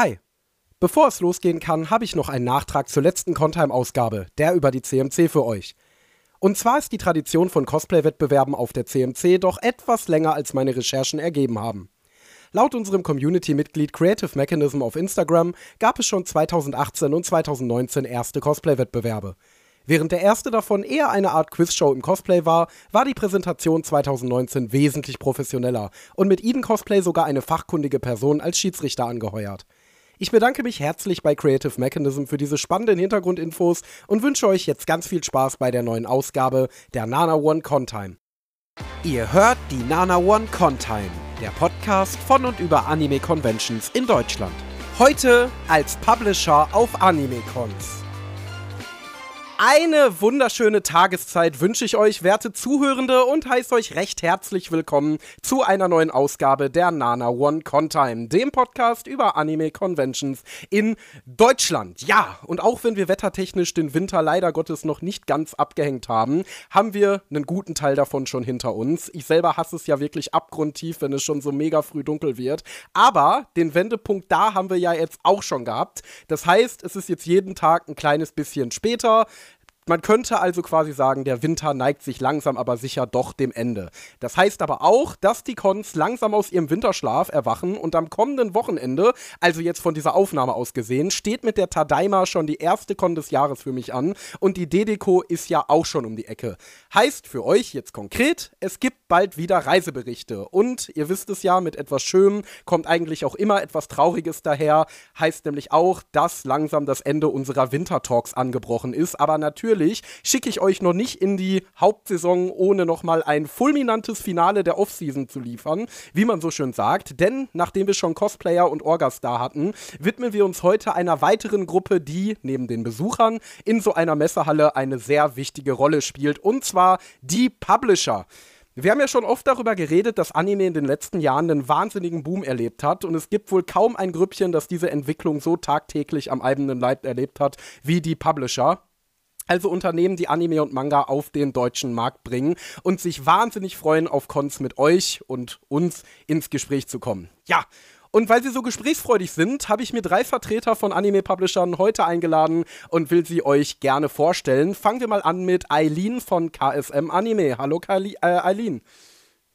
Hi. Bevor es losgehen kann, habe ich noch einen Nachtrag zur letzten Contime-Ausgabe, der über die CMC für euch. Und zwar ist die Tradition von Cosplay-Wettbewerben auf der CMC doch etwas länger als meine Recherchen ergeben haben. Laut unserem Community-Mitglied Creative Mechanism auf Instagram gab es schon 2018 und 2019 erste Cosplay-Wettbewerbe. Während der erste davon eher eine Art Quizshow im Cosplay war, war die Präsentation 2019 wesentlich professioneller und mit Eden Cosplay sogar eine fachkundige Person als Schiedsrichter angeheuert. Ich bedanke mich herzlich bei Creative Mechanism für diese spannenden Hintergrundinfos und wünsche euch jetzt ganz viel Spaß bei der neuen Ausgabe der Nana One Contime. Ihr hört die Nana One Contime, der Podcast von und über Anime Conventions in Deutschland. Heute als Publisher auf Anime Cons. Eine wunderschöne Tageszeit wünsche ich euch, werte Zuhörende, und heiße euch recht herzlich willkommen zu einer neuen Ausgabe der Nana One Contime, dem Podcast über Anime Conventions in Deutschland. Ja, und auch wenn wir wettertechnisch den Winter leider Gottes noch nicht ganz abgehängt haben, haben wir einen guten Teil davon schon hinter uns. Ich selber hasse es ja wirklich abgrundtief, wenn es schon so mega früh dunkel wird. Aber den Wendepunkt da haben wir ja jetzt auch schon gehabt. Das heißt, es ist jetzt jeden Tag ein kleines bisschen später. Man könnte also quasi sagen, der Winter neigt sich langsam aber sicher doch dem Ende. Das heißt aber auch, dass die Cons langsam aus ihrem Winterschlaf erwachen und am kommenden Wochenende, also jetzt von dieser Aufnahme aus gesehen, steht mit der Tadaima schon die erste Con des Jahres für mich an und die Dedeco ist ja auch schon um die Ecke. Heißt für euch jetzt konkret, es gibt bald wieder Reiseberichte und ihr wisst es ja, mit etwas Schönem kommt eigentlich auch immer etwas Trauriges daher. Heißt nämlich auch, dass langsam das Ende unserer Wintertalks angebrochen ist, aber natürlich natürlich schicke ich euch noch nicht in die Hauptsaison, ohne nochmal ein fulminantes Finale der Offseason zu liefern, wie man so schön sagt. Denn nachdem wir schon Cosplayer und Orgastar hatten, widmen wir uns heute einer weiteren Gruppe, die neben den Besuchern in so einer Messehalle eine sehr wichtige Rolle spielt. Und zwar die Publisher. Wir haben ja schon oft darüber geredet, dass Anime in den letzten Jahren einen wahnsinnigen Boom erlebt hat und es gibt wohl kaum ein Grüppchen, das diese Entwicklung so tagtäglich am eigenen Leib erlebt hat wie die Publisher. Also Unternehmen, die Anime und Manga auf den deutschen Markt bringen und sich wahnsinnig freuen, auf Cons mit euch und uns ins Gespräch zu kommen. Ja, und weil sie so gesprächsfreudig sind, habe ich mir drei Vertreter von Anime-Publishern heute eingeladen und will sie euch gerne vorstellen. Fangen wir mal an mit Eileen von KSM Anime. Hallo äh, Eileen.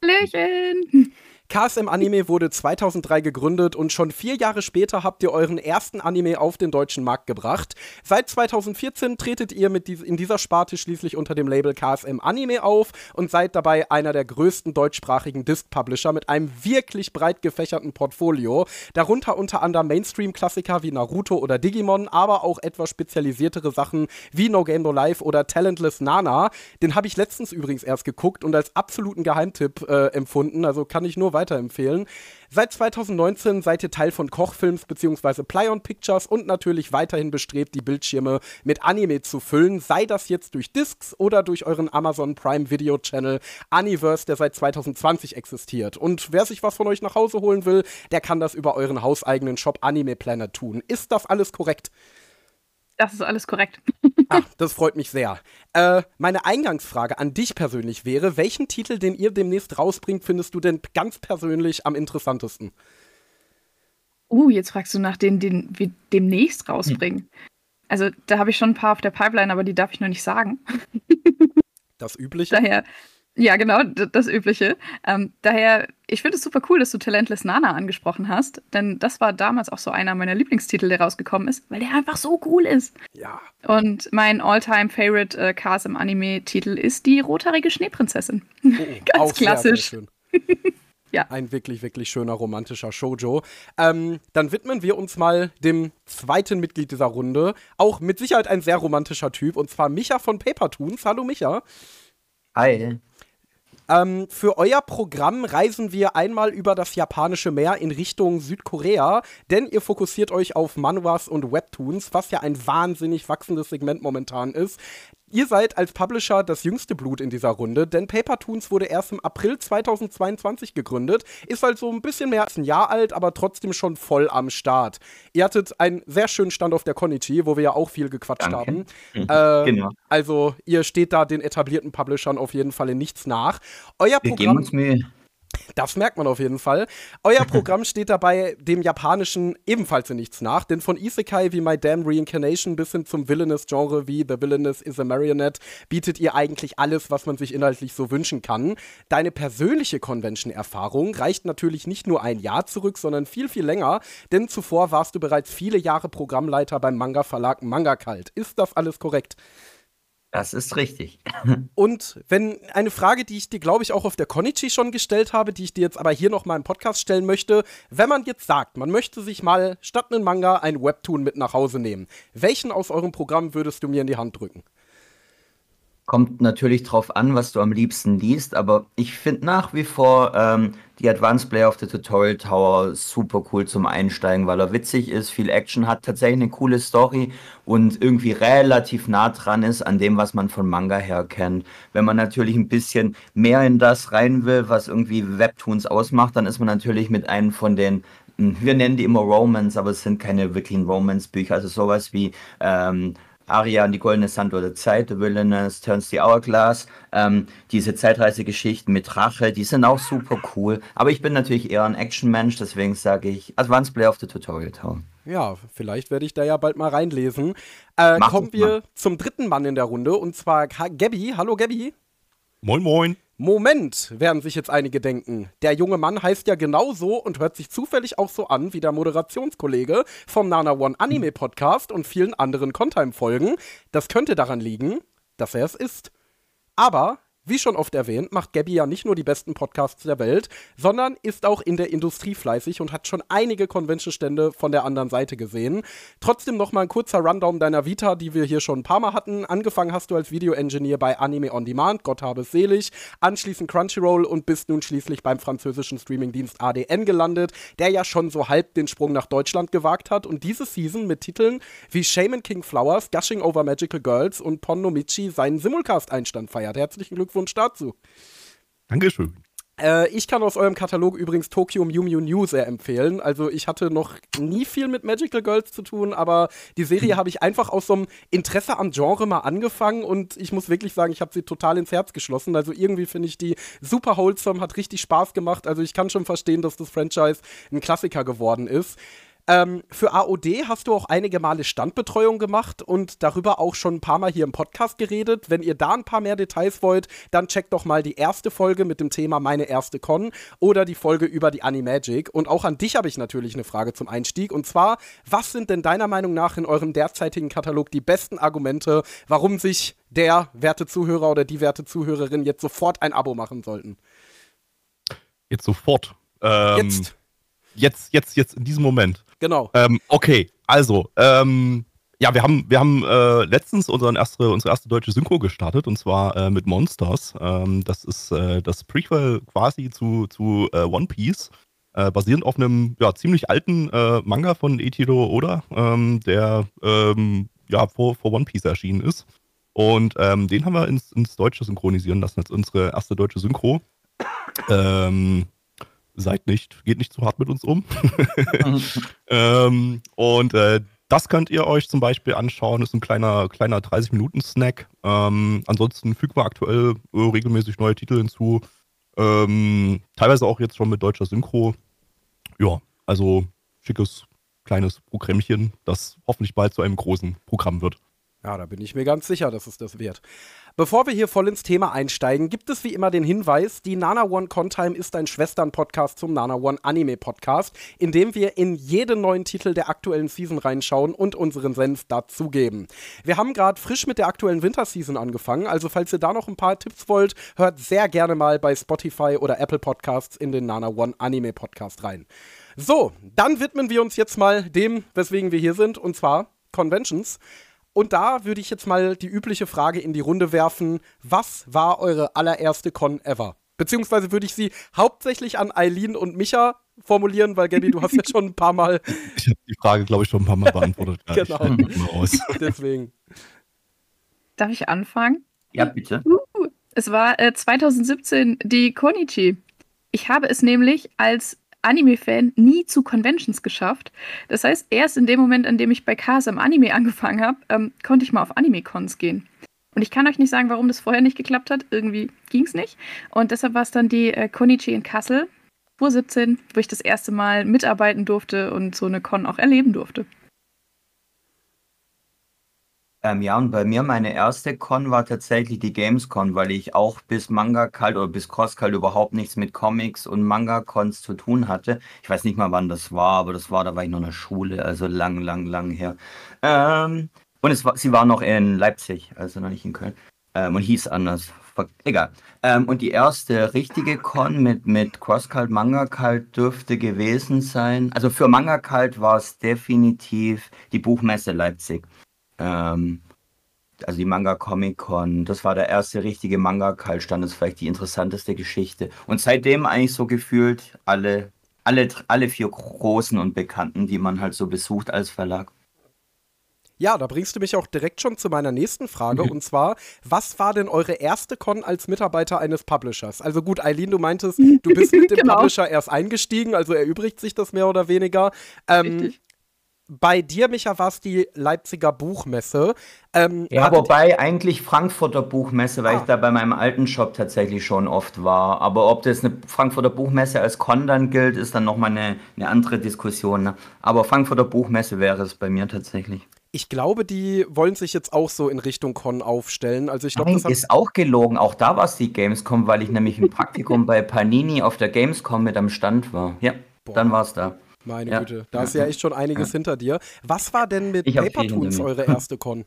Hallöchen. KSM Anime wurde 2003 gegründet und schon vier Jahre später habt ihr euren ersten Anime auf den deutschen Markt gebracht. Seit 2014 tretet ihr mit dies in dieser Sparte schließlich unter dem Label KSM Anime auf und seid dabei einer der größten deutschsprachigen Disc-Publisher mit einem wirklich breit gefächerten Portfolio. Darunter unter anderem Mainstream-Klassiker wie Naruto oder Digimon, aber auch etwas spezialisiertere Sachen wie No Game No Life oder Talentless Nana. Den habe ich letztens übrigens erst geguckt und als absoluten Geheimtipp äh, empfunden. Also kann ich nur weiterempfehlen. Seit 2019 seid ihr Teil von Kochfilms bzw. Play-on Pictures und natürlich weiterhin bestrebt, die Bildschirme mit Anime zu füllen, sei das jetzt durch Discs oder durch euren Amazon Prime Video Channel Aniverse, der seit 2020 existiert. Und wer sich was von euch nach Hause holen will, der kann das über euren hauseigenen Shop Anime Planet tun. Ist das alles korrekt? Das ist alles korrekt. ah, das freut mich sehr. Äh, meine Eingangsfrage an dich persönlich wäre: Welchen Titel, den ihr demnächst rausbringt, findest du denn ganz persönlich am interessantesten? Uh, jetzt fragst du nach denen, den wir demnächst rausbringen. Hm. Also, da habe ich schon ein paar auf der Pipeline, aber die darf ich noch nicht sagen. Das Übliche? Daher, ja, genau, das Übliche. Ähm, daher, ich finde es super cool, dass du Talentless Nana angesprochen hast, denn das war damals auch so einer meiner Lieblingstitel, der rausgekommen ist, weil der einfach so cool ist. Ja. Und mein All-Time-Favorite äh, Cars im Anime-Titel ist die rothaarige Schneeprinzessin. Oh, Ganz klassisch. Sehr, sehr ja. Ein wirklich, wirklich schöner romantischer Shoujo. Ähm, dann widmen wir uns mal dem zweiten Mitglied dieser Runde. Auch mit Sicherheit ein sehr romantischer Typ, und zwar Micha von Paper Toons. Hallo Micha. Hi. Ähm, für euer Programm reisen wir einmal über das japanische Meer in Richtung Südkorea, denn ihr fokussiert euch auf Manuas und Webtoons, was ja ein wahnsinnig wachsendes Segment momentan ist. Ihr seid als Publisher das jüngste Blut in dieser Runde, denn Paper Toons wurde erst im April 2022 gegründet, ist also ein bisschen mehr als ein Jahr alt, aber trotzdem schon voll am Start. Ihr hattet einen sehr schönen Stand auf der Konichi, wo wir ja auch viel gequatscht Danke. haben. Mhm, äh, genau. Also ihr steht da den etablierten Publishern auf jeden Fall in nichts nach. Euer wir Programm. Geben uns Mühe. Das merkt man auf jeden Fall. Euer Programm steht dabei dem Japanischen ebenfalls in nichts nach, denn von Isekai wie My Damn Reincarnation bis hin zum Villainous-Genre wie The Villainous is a Marionette bietet ihr eigentlich alles, was man sich inhaltlich so wünschen kann. Deine persönliche Convention-Erfahrung reicht natürlich nicht nur ein Jahr zurück, sondern viel, viel länger, denn zuvor warst du bereits viele Jahre Programmleiter beim Manga-Verlag Manga Kalt. Ist das alles korrekt? Das ist richtig. Und wenn eine Frage, die ich dir, glaube ich, auch auf der Konichi schon gestellt habe, die ich dir jetzt aber hier noch mal im Podcast stellen möchte, wenn man jetzt sagt, man möchte sich mal statt einem Manga ein Webtoon mit nach Hause nehmen, welchen aus eurem Programm würdest du mir in die Hand drücken? Kommt natürlich drauf an, was du am liebsten liest, aber ich finde nach wie vor ähm, die Advanced Player of the Tutorial Tower super cool zum Einsteigen, weil er witzig ist, viel Action hat, tatsächlich eine coole Story und irgendwie relativ nah dran ist an dem, was man von Manga her kennt. Wenn man natürlich ein bisschen mehr in das rein will, was irgendwie Webtoons ausmacht, dann ist man natürlich mit einem von den hm, wir nennen die immer Romance, aber es sind keine wirklichen Romance-Bücher, also sowas wie ähm, Aria und die goldene Sanduhr der Zeit, The Wilderness, Turns the Hourglass, ähm, diese Zeitreisegeschichten mit Rache, die sind auch super cool. Aber ich bin natürlich eher ein Action-Mensch, deswegen sage ich Advanced Play of the Tutorial Town. Ja, vielleicht werde ich da ja bald mal reinlesen. Äh, kommen wir mal. zum dritten Mann in der Runde und zwar Gabby. Hallo Gabby. Moin, moin. Moment, werden sich jetzt einige denken. Der junge Mann heißt ja genauso und hört sich zufällig auch so an wie der Moderationskollege vom Nana One Anime Podcast und vielen anderen Contime-Folgen. Das könnte daran liegen, dass er es ist. Aber wie schon oft erwähnt, macht Gabby ja nicht nur die besten Podcasts der Welt, sondern ist auch in der Industrie fleißig und hat schon einige Convention-Stände von der anderen Seite gesehen. Trotzdem noch mal ein kurzer Rundown deiner Vita, die wir hier schon ein paar Mal hatten. Angefangen hast du als Video-Engineer bei Anime On Demand, Gott habe es selig, anschließend Crunchyroll und bist nun schließlich beim französischen Streamingdienst ADN gelandet, der ja schon so halb den Sprung nach Deutschland gewagt hat und diese Season mit Titeln wie Shaman King Flowers, Gushing Over Magical Girls und Ponnomichi seinen Simulcast-Einstand feiert. Herzlichen Glückwunsch Glückwunsch dazu. Dankeschön. Äh, ich kann aus eurem Katalog übrigens Tokyo Mew Mew New sehr empfehlen. Also ich hatte noch nie viel mit Magical Girls zu tun, aber die Serie habe ich einfach aus so einem Interesse am Genre mal angefangen und ich muss wirklich sagen, ich habe sie total ins Herz geschlossen. Also irgendwie finde ich die super wholesome, hat richtig Spaß gemacht. Also ich kann schon verstehen, dass das Franchise ein Klassiker geworden ist. Ähm, für AOD hast du auch einige Male Standbetreuung gemacht und darüber auch schon ein paar Mal hier im Podcast geredet. Wenn ihr da ein paar mehr Details wollt, dann checkt doch mal die erste Folge mit dem Thema Meine erste Con oder die Folge über die Animagic. Und auch an dich habe ich natürlich eine Frage zum Einstieg. Und zwar, was sind denn deiner Meinung nach in eurem derzeitigen Katalog die besten Argumente, warum sich der werte Zuhörer oder die werte Zuhörerin jetzt sofort ein Abo machen sollten? Jetzt sofort. Ähm, jetzt. Jetzt, jetzt, jetzt in diesem Moment. Genau. Ähm, okay, also, ähm, ja, wir haben, wir haben äh, letztens unseren erste, unsere erste deutsche Synchro gestartet und zwar äh, mit Monsters. Ähm, das ist äh, das Prequel quasi zu, zu äh, One Piece, äh, basierend auf einem ja, ziemlich alten äh, Manga von Eiichiro Oda, ähm, der ähm, ja, vor, vor One Piece erschienen ist. Und ähm, den haben wir ins, ins Deutsche synchronisieren lassen, als unsere erste deutsche Synchro. Ähm, seid nicht, geht nicht zu hart mit uns um. ähm, und äh, das könnt ihr euch zum Beispiel anschauen, ist ein kleiner, kleiner 30-Minuten-Snack. Ähm, ansonsten fügen wir aktuell äh, regelmäßig neue Titel hinzu. Ähm, teilweise auch jetzt schon mit deutscher Synchro. Ja, also schickes kleines Programmchen, das hoffentlich bald zu einem großen Programm wird. Ja, da bin ich mir ganz sicher, dass es das wird. Bevor wir hier voll ins Thema einsteigen, gibt es wie immer den Hinweis, die Nana One Contime ist ein Schwestern-Podcast zum Nana One Anime Podcast, in dem wir in jeden neuen Titel der aktuellen Season reinschauen und unseren Senf dazugeben. Wir haben gerade frisch mit der aktuellen Winterseason angefangen, also falls ihr da noch ein paar Tipps wollt, hört sehr gerne mal bei Spotify oder Apple Podcasts in den Nana One Anime Podcast rein. So, dann widmen wir uns jetzt mal dem, weswegen wir hier sind, und zwar Conventions. Und da würde ich jetzt mal die übliche Frage in die Runde werfen: Was war eure allererste Con ever? Beziehungsweise würde ich sie hauptsächlich an Eileen und Micha formulieren, weil Gabby, du hast ja schon ein paar Mal. Ich habe die Frage, glaube ich, schon ein paar Mal beantwortet. Ja, genau. Deswegen. Darf ich anfangen? Ja, bitte. Uh, es war äh, 2017 die Konichi. Ich habe es nämlich als Anime-Fan nie zu Conventions geschafft. Das heißt, erst in dem Moment, in dem ich bei KSM Anime angefangen habe, ähm, konnte ich mal auf Anime-Cons gehen. Und ich kann euch nicht sagen, warum das vorher nicht geklappt hat. Irgendwie ging es nicht. Und deshalb war es dann die äh, Konichi in Kassel, 2017, wo ich das erste Mal mitarbeiten durfte und so eine Con auch erleben durfte. Ähm, ja, und bei mir meine erste Con war tatsächlich die Gamescon, weil ich auch bis Manga Kalt oder bis Cross Kalt überhaupt nichts mit Comics und Manga-Cons zu tun hatte. Ich weiß nicht mal, wann das war, aber das war, da war ich noch in der Schule, also lang, lang, lang her. Ähm, und es war, sie war noch in Leipzig, also noch nicht in Köln. Ähm, und hieß anders. Egal. Ähm, und die erste richtige Con mit, mit Cross-Cult, Manga-Cult dürfte gewesen sein. Also für Manga-Cult war es definitiv die Buchmesse Leipzig. Ähm, also die Manga Comic Con, das war der erste richtige Manga-Kaltstand, das ist vielleicht die interessanteste Geschichte. Und seitdem eigentlich so gefühlt alle, alle, alle vier großen und bekannten, die man halt so besucht als Verlag. Ja, da bringst du mich auch direkt schon zu meiner nächsten Frage. und zwar, was war denn eure erste Con als Mitarbeiter eines Publishers? Also gut, Eileen, du meintest, du bist mit dem genau. Publisher erst eingestiegen, also erübrigt sich das mehr oder weniger. Ähm, bei dir, Micha, war es die Leipziger Buchmesse. Ähm, ja, wobei eigentlich Frankfurter Buchmesse, weil ah. ich da bei meinem alten Shop tatsächlich schon oft war. Aber ob das eine Frankfurter Buchmesse als Con dann gilt, ist dann nochmal eine, eine andere Diskussion. Ne? Aber Frankfurter Buchmesse wäre es bei mir tatsächlich. Ich glaube, die wollen sich jetzt auch so in Richtung Con aufstellen. Also ich glaube, das ist auch gelogen. Auch da war es die Gamescom, weil ich nämlich im Praktikum bei Panini auf der Gamescom mit am Stand war. Ja, Boah. dann war es da. Meine ja. Güte, da ist ja echt schon einiges ja. hinter dir. Was war denn mit Papertoons eure erste Con?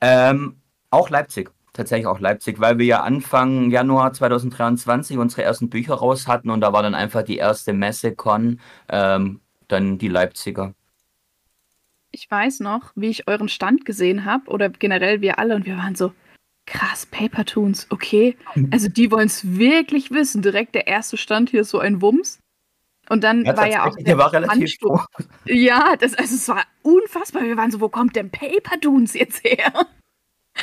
Ähm, auch Leipzig. Tatsächlich auch Leipzig, weil wir ja Anfang Januar 2023 unsere ersten Bücher raus hatten und da war dann einfach die erste Messe-Con, ähm, dann die Leipziger. Ich weiß noch, wie ich euren Stand gesehen habe oder generell wir alle und wir waren so, krass, Papertoons, okay. Also die wollen es wirklich wissen. Direkt der erste Stand hier ist so ein Wumms. Und dann ja, war ja auch der, war relativ Ja, das, also es war unfassbar. Wir waren so, wo kommt denn Paper Dunes jetzt her?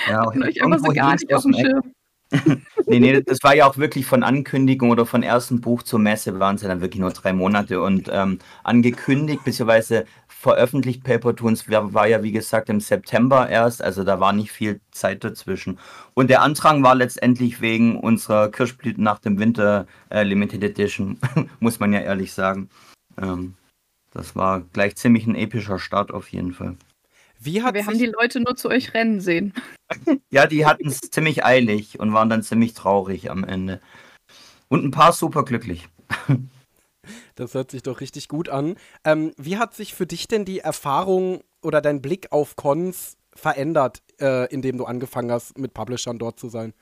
Ja, und euch einfach so gar nicht auf dem Schirm. nee, nee, das war ja auch wirklich von Ankündigung oder von ersten Buch zur Messe waren es ja dann wirklich nur drei Monate und ähm, angekündigt bzw veröffentlicht. Paper Toons war ja, wie gesagt, im September erst, also da war nicht viel Zeit dazwischen. Und der Antrag war letztendlich wegen unserer Kirschblüten nach dem Winter äh, Limited Edition, muss man ja ehrlich sagen. Ähm, das war gleich ziemlich ein epischer Start auf jeden Fall. Wie hat Wir haben die Leute nur zu euch rennen sehen. ja, die hatten es ziemlich eilig und waren dann ziemlich traurig am Ende. Und ein paar super glücklich. Das hört sich doch richtig gut an. Ähm, wie hat sich für dich denn die Erfahrung oder dein Blick auf Cons verändert, äh, indem du angefangen hast, mit Publishern dort zu sein?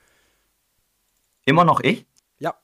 Immer noch ich? Ja.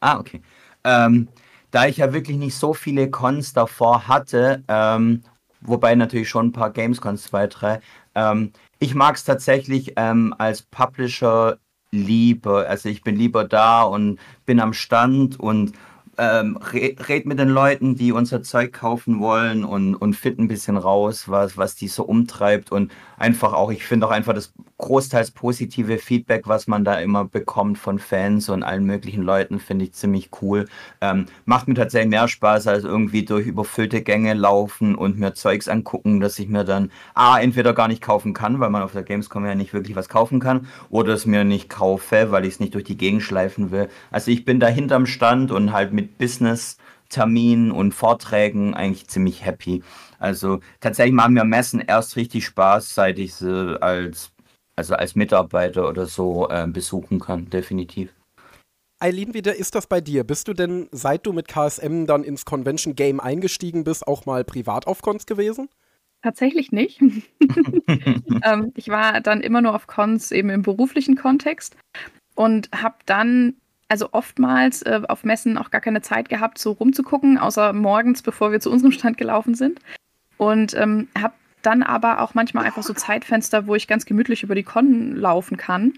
Ah, okay. Ähm, da ich ja wirklich nicht so viele Cons davor hatte, ähm, wobei natürlich schon ein paar Gamescons, zwei, drei, ähm, ich mag es tatsächlich ähm, als Publisher lieber. Also ich bin lieber da und bin am Stand und ähm, red mit den Leuten, die unser Zeug kaufen wollen und, und find ein bisschen raus, was, was die so umtreibt und einfach auch, ich finde auch einfach das großteils positive Feedback, was man da immer bekommt von Fans und allen möglichen Leuten, finde ich ziemlich cool. Ähm, macht mir tatsächlich mehr Spaß, als irgendwie durch überfüllte Gänge laufen und mir Zeugs angucken, dass ich mir dann A, entweder gar nicht kaufen kann, weil man auf der Gamescom ja nicht wirklich was kaufen kann, oder es mir nicht kaufe, weil ich es nicht durch die Gegend schleifen will. Also ich bin da hinterm Stand und halt mit Business Terminen und Vorträgen eigentlich ziemlich happy. Also tatsächlich machen mir Messen erst richtig Spaß, seit ich sie als, also als Mitarbeiter oder so äh, besuchen kann, definitiv. Eileen, wie ist das bei dir? Bist du denn, seit du mit KSM dann ins Convention Game eingestiegen bist, auch mal privat auf Cons gewesen? Tatsächlich nicht. ähm, ich war dann immer nur auf Cons eben im beruflichen Kontext und habe dann also oftmals äh, auf Messen auch gar keine Zeit gehabt, so rumzugucken, außer morgens, bevor wir zu unserem Stand gelaufen sind. Und ähm, habe dann aber auch manchmal einfach so Zeitfenster, wo ich ganz gemütlich über die Con laufen kann.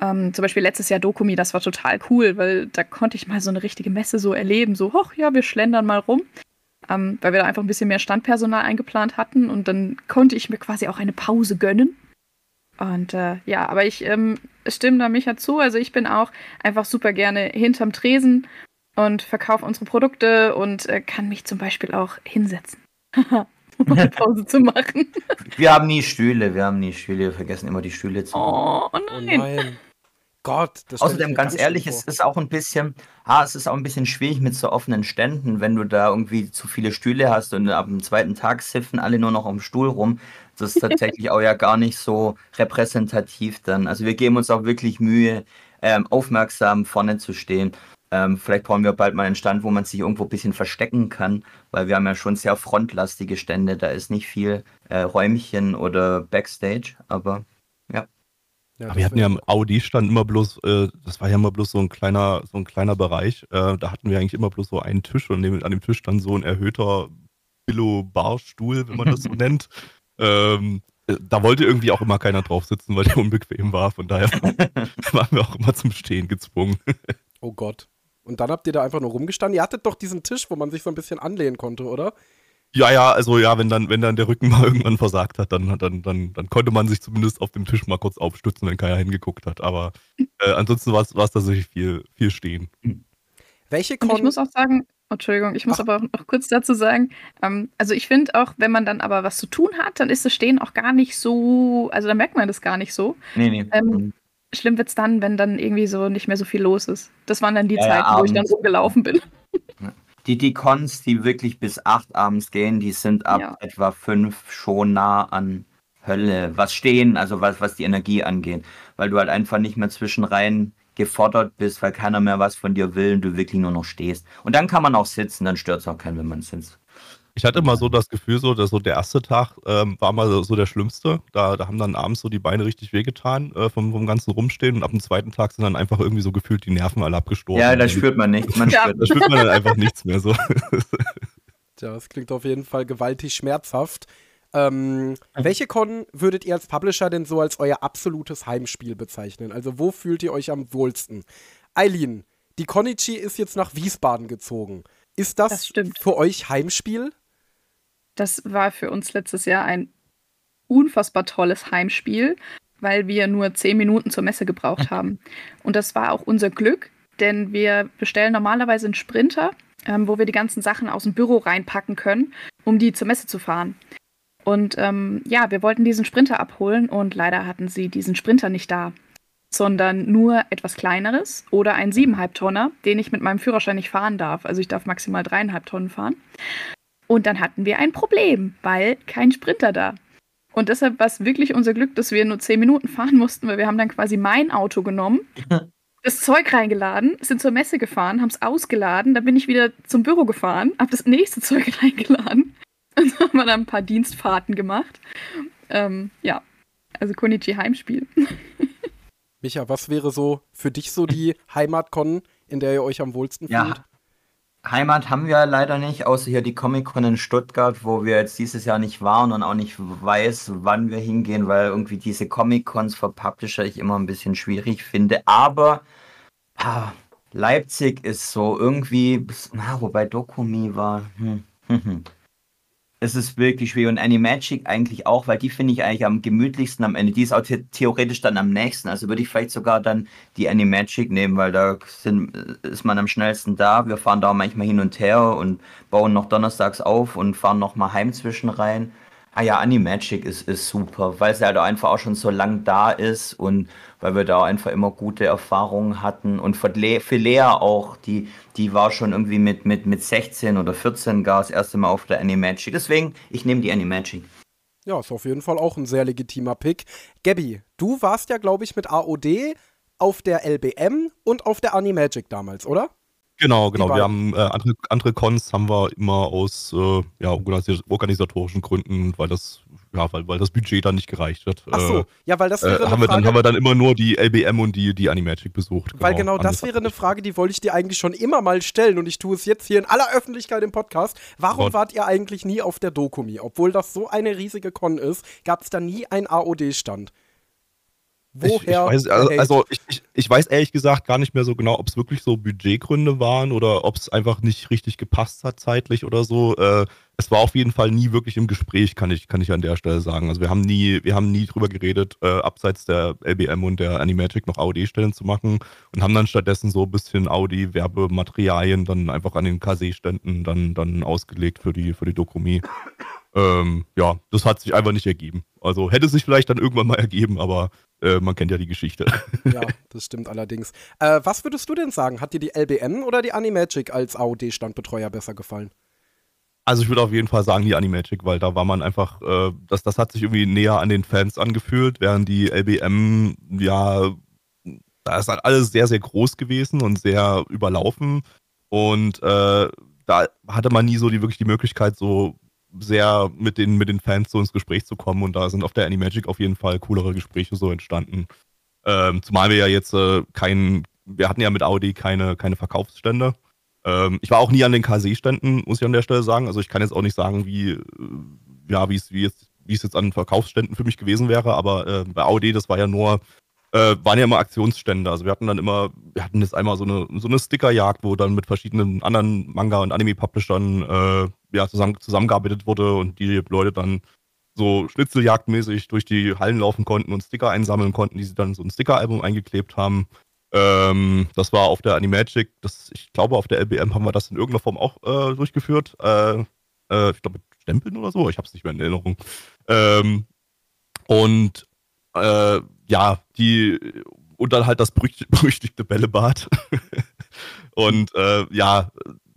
Ähm, zum Beispiel letztes Jahr Dokumi, das war total cool, weil da konnte ich mal so eine richtige Messe so erleben. So, hoch, ja, wir schlendern mal rum. Ähm, weil wir da einfach ein bisschen mehr Standpersonal eingeplant hatten und dann konnte ich mir quasi auch eine Pause gönnen. Und äh, ja, aber ich ähm, stimme da Micha zu. Also ich bin auch einfach super gerne hinterm Tresen und verkaufe unsere Produkte und äh, kann mich zum Beispiel auch hinsetzen. um eine Pause zu machen. Wir haben nie Stühle, wir haben nie Stühle, wir vergessen immer die Stühle zu machen. Oh, Oh nein. nein. Gott, Außerdem, mir ganz ehrlich, es ist auch ein bisschen, ah, es ist auch ein bisschen schwierig mit so offenen Ständen, wenn du da irgendwie zu viele Stühle hast und ab dem zweiten Tag siffen alle nur noch am Stuhl rum. Das ist tatsächlich auch ja gar nicht so repräsentativ dann. Also wir geben uns auch wirklich Mühe, ähm, aufmerksam vorne zu stehen. Ähm, vielleicht brauchen wir bald mal einen Stand, wo man sich irgendwo ein bisschen verstecken kann, weil wir haben ja schon sehr frontlastige Stände. Da ist nicht viel äh, Räumchen oder Backstage, aber Ja, Aber das wir hatten ja im Audi-Stand immer bloß, äh, das war ja immer bloß so ein kleiner, so ein kleiner Bereich. Äh, da hatten wir eigentlich immer bloß so einen Tisch und neben, an dem Tisch dann so ein erhöhter Billo-Barstuhl, wenn man das so nennt. Ähm, äh, da wollte irgendwie auch immer keiner drauf sitzen, weil der unbequem war. Von daher waren wir auch immer zum Stehen gezwungen. Oh Gott. Und dann habt ihr da einfach nur rumgestanden. Ihr hattet doch diesen Tisch, wo man sich so ein bisschen anlehnen konnte, oder? Ja, ja, also ja, wenn dann, wenn dann der Rücken mal irgendwann versagt hat, dann, dann, dann, dann konnte man sich zumindest auf dem Tisch mal kurz aufstützen, wenn keiner hingeguckt hat. Aber äh, ansonsten war es war es tatsächlich viel, viel stehen. Welche Und ich Con muss auch sagen, Entschuldigung, ich muss Ach. aber auch noch kurz dazu sagen, ähm, also ich finde auch, wenn man dann aber was zu tun hat, dann ist das Stehen auch gar nicht so, also da merkt man das gar nicht so. nee, nee. Ähm, Schlimm wird's dann, wenn dann irgendwie so nicht mehr so viel los ist. Das waren dann die Ja, ja, Zeiten, wo ich dann abends. rumgelaufen bin. Die, die Cons, die wirklich bis 8 abends gehen, die sind ab Ja. etwa 5 schon nah an Hölle. Was stehen, also was, was die Energie angeht. Weil du halt einfach nicht mehr zwischenrein gefordert bist, weil keiner mehr was von dir will und du wirklich nur noch stehst. Und dann kann man auch sitzen, dann stört es auch keinen, wenn man sitzt. Ich hatte immer so das Gefühl, so, dass so der erste Tag ähm, war mal so, der schlimmste. Da, da haben dann abends so die Beine richtig wehgetan äh, vom, vom ganzen Rumstehen und ab dem zweiten Tag sind dann einfach irgendwie so gefühlt die Nerven alle abgestorben. Ja, da spürt man nichts. Man spürt da spürt man dann einfach nichts mehr so. Ja, das klingt auf jeden Fall gewaltig schmerzhaft. Ähm, welche Con würdet ihr als Publisher denn so als euer absolutes Heimspiel bezeichnen? Also wo fühlt ihr euch am wohlsten? Eileen, die Konichi ist jetzt nach Wiesbaden gezogen. Ist das, Das stimmt. für euch Heimspiel? Das war für uns letztes Jahr ein unfassbar tolles Heimspiel, weil wir nur zehn Minuten zur Messe gebraucht haben. Und das war auch unser Glück, denn wir bestellen normalerweise einen Sprinter, ähm, wo wir die ganzen Sachen aus dem Büro reinpacken können, um die zur Messe zu fahren. Und ähm, ja, wir wollten diesen Sprinter abholen und leider hatten sie diesen Sprinter nicht da, sondern nur etwas kleineres oder einen 7,5 Tonner, den ich mit meinem Führerschein nicht fahren darf. Also ich darf maximal 3,5 Tonnen fahren. Und dann hatten wir ein Problem, weil kein Sprinter da. Und deshalb war es wirklich unser Glück, dass wir nur zehn Minuten fahren mussten, weil wir haben dann quasi mein Auto genommen, das Zeug reingeladen, sind zur Messe gefahren, haben es ausgeladen, dann bin ich wieder zum Büro gefahren, habe das nächste Zeug reingeladen und dann haben wir dann ein paar Dienstfahrten gemacht. Ähm, ja, also Konichi Heimspiel. Micha, was wäre so für dich so die Heimatcon, in der ihr euch am wohlsten fühlt? Ja. Heimat haben wir leider nicht, außer hier die Comic-Con in Stuttgart, wo wir jetzt dieses Jahr nicht waren und auch nicht weiß, wann wir hingehen, weil irgendwie diese Comic-Cons für Publisher ich immer ein bisschen schwierig finde. Aber ah, Leipzig ist so irgendwie, na, wobei Dokumi war. Hm, hm, hm. Es ist wirklich schwierig und Animagic eigentlich auch, weil die finde ich eigentlich am gemütlichsten am Ende. Die ist auch the theoretisch dann am nächsten. Also würde ich vielleicht sogar dann die Animagic nehmen, weil da sind, ist man am schnellsten da. Wir fahren da manchmal hin und her und bauen noch donnerstags auf und fahren noch mal heim zwischen rein. Ah ja, Animagic ist, ist super, weil es halt einfach auch schon so lang da ist und weil wir da einfach immer gute Erfahrungen hatten. Und für, Le für Lea auch, die, die war schon irgendwie mit, mit, mit 16 oder 14 gar das erste Mal auf der Animagic. Deswegen, ich nehme die Animagic. Ja, ist auf jeden Fall auch ein sehr legitimer Pick. Gabby, du warst ja, glaube ich, mit AOD auf der LBM und auf der Animagic damals, oder? Genau, genau. Wir haben äh, andere, andere Cons haben wir immer aus äh, ja, organis- organisatorischen Gründen, weil das, ja, weil, weil das Budget dann nicht gereicht hat. Ach so, Äh, ja, weil das äh, wäre eine haben, wir dann, haben wir dann immer nur die LBM und die, die Animagic besucht. weil genau das Anders wäre eine. Frage, die wollte ich dir eigentlich schon immer mal stellen und ich tue es jetzt hier in aller Öffentlichkeit im Podcast. Warum Gott. wart ihr eigentlich nie auf der Dokumi? Obwohl das so eine riesige Con ist, gab es da nie einen AOD-Stand. Woher? Ich, ich, weiß, also, also ich, ich, ich weiß ehrlich gesagt gar nicht mehr so genau, ob es wirklich so Budgetgründe waren oder ob es einfach nicht richtig gepasst hat zeitlich oder so. Äh, es war auf jeden Fall nie wirklich im Gespräch, kann ich, kann ich an der Stelle sagen. Also wir haben nie, wir haben nie drüber geredet, äh, abseits der LBM und der Animagic noch AOD-Stellen zu machen und haben dann stattdessen so ein bisschen Audi-Werbematerialien dann einfach an den KC-Ständen dann, dann ausgelegt für die, für die Dokumi. ähm, ja, das hat sich einfach nicht ergeben. Also hätte sich vielleicht dann irgendwann mal ergeben, aber äh, man kennt ja die Geschichte. Ja, das stimmt allerdings. Äh, was würdest du denn sagen? Hat dir die LBN oder die Animagic als AOD-Standbetreuer besser gefallen? Also ich würde auf jeden Fall sagen die Animagic, weil da war man einfach, äh, das, das hat sich irgendwie näher an den Fans angefühlt, während die LBM, ja, da ist halt alles sehr, sehr groß gewesen und sehr überlaufen. Und äh, da hatte man nie so die wirklich die Möglichkeit, so sehr mit den, mit den Fans so ins Gespräch zu kommen. Und da sind auf der Animagic auf jeden Fall coolere Gespräche so entstanden. Ähm, zumal wir ja jetzt äh, kein, wir hatten ja mit Audi keine, keine Verkaufsstände. Ähm, ich war auch nie an den KC-Ständen, muss ich an der Stelle sagen. Also ich kann jetzt auch nicht sagen, wie, äh, ja, wie es, wie jetzt, wie es jetzt an Verkaufsständen für mich gewesen wäre, aber äh, bei Audi, das war ja nur, äh, waren ja immer Aktionsstände. Also wir hatten dann immer, wir hatten jetzt einmal so eine, so eine Stickerjagd, wo dann mit verschiedenen anderen Manga- und Anime-Publishern äh, ja, zusammen, zusammengearbeitet wurde und die Leute dann so schnitzeljagdmäßig durch die Hallen laufen konnten und Sticker einsammeln konnten, die sie dann so ein Sticker-Album eingeklebt haben. Ähm, das war auf der Animagic, das, ich glaube, auf der LBM haben wir das in irgendeiner Form auch äh, durchgeführt. Äh, äh, ich glaube, mit Stempeln oder so, ich habe es nicht mehr in Erinnerung. Ähm, und äh, ja, die, und dann halt das berüchtigte Bällebad. und äh, ja,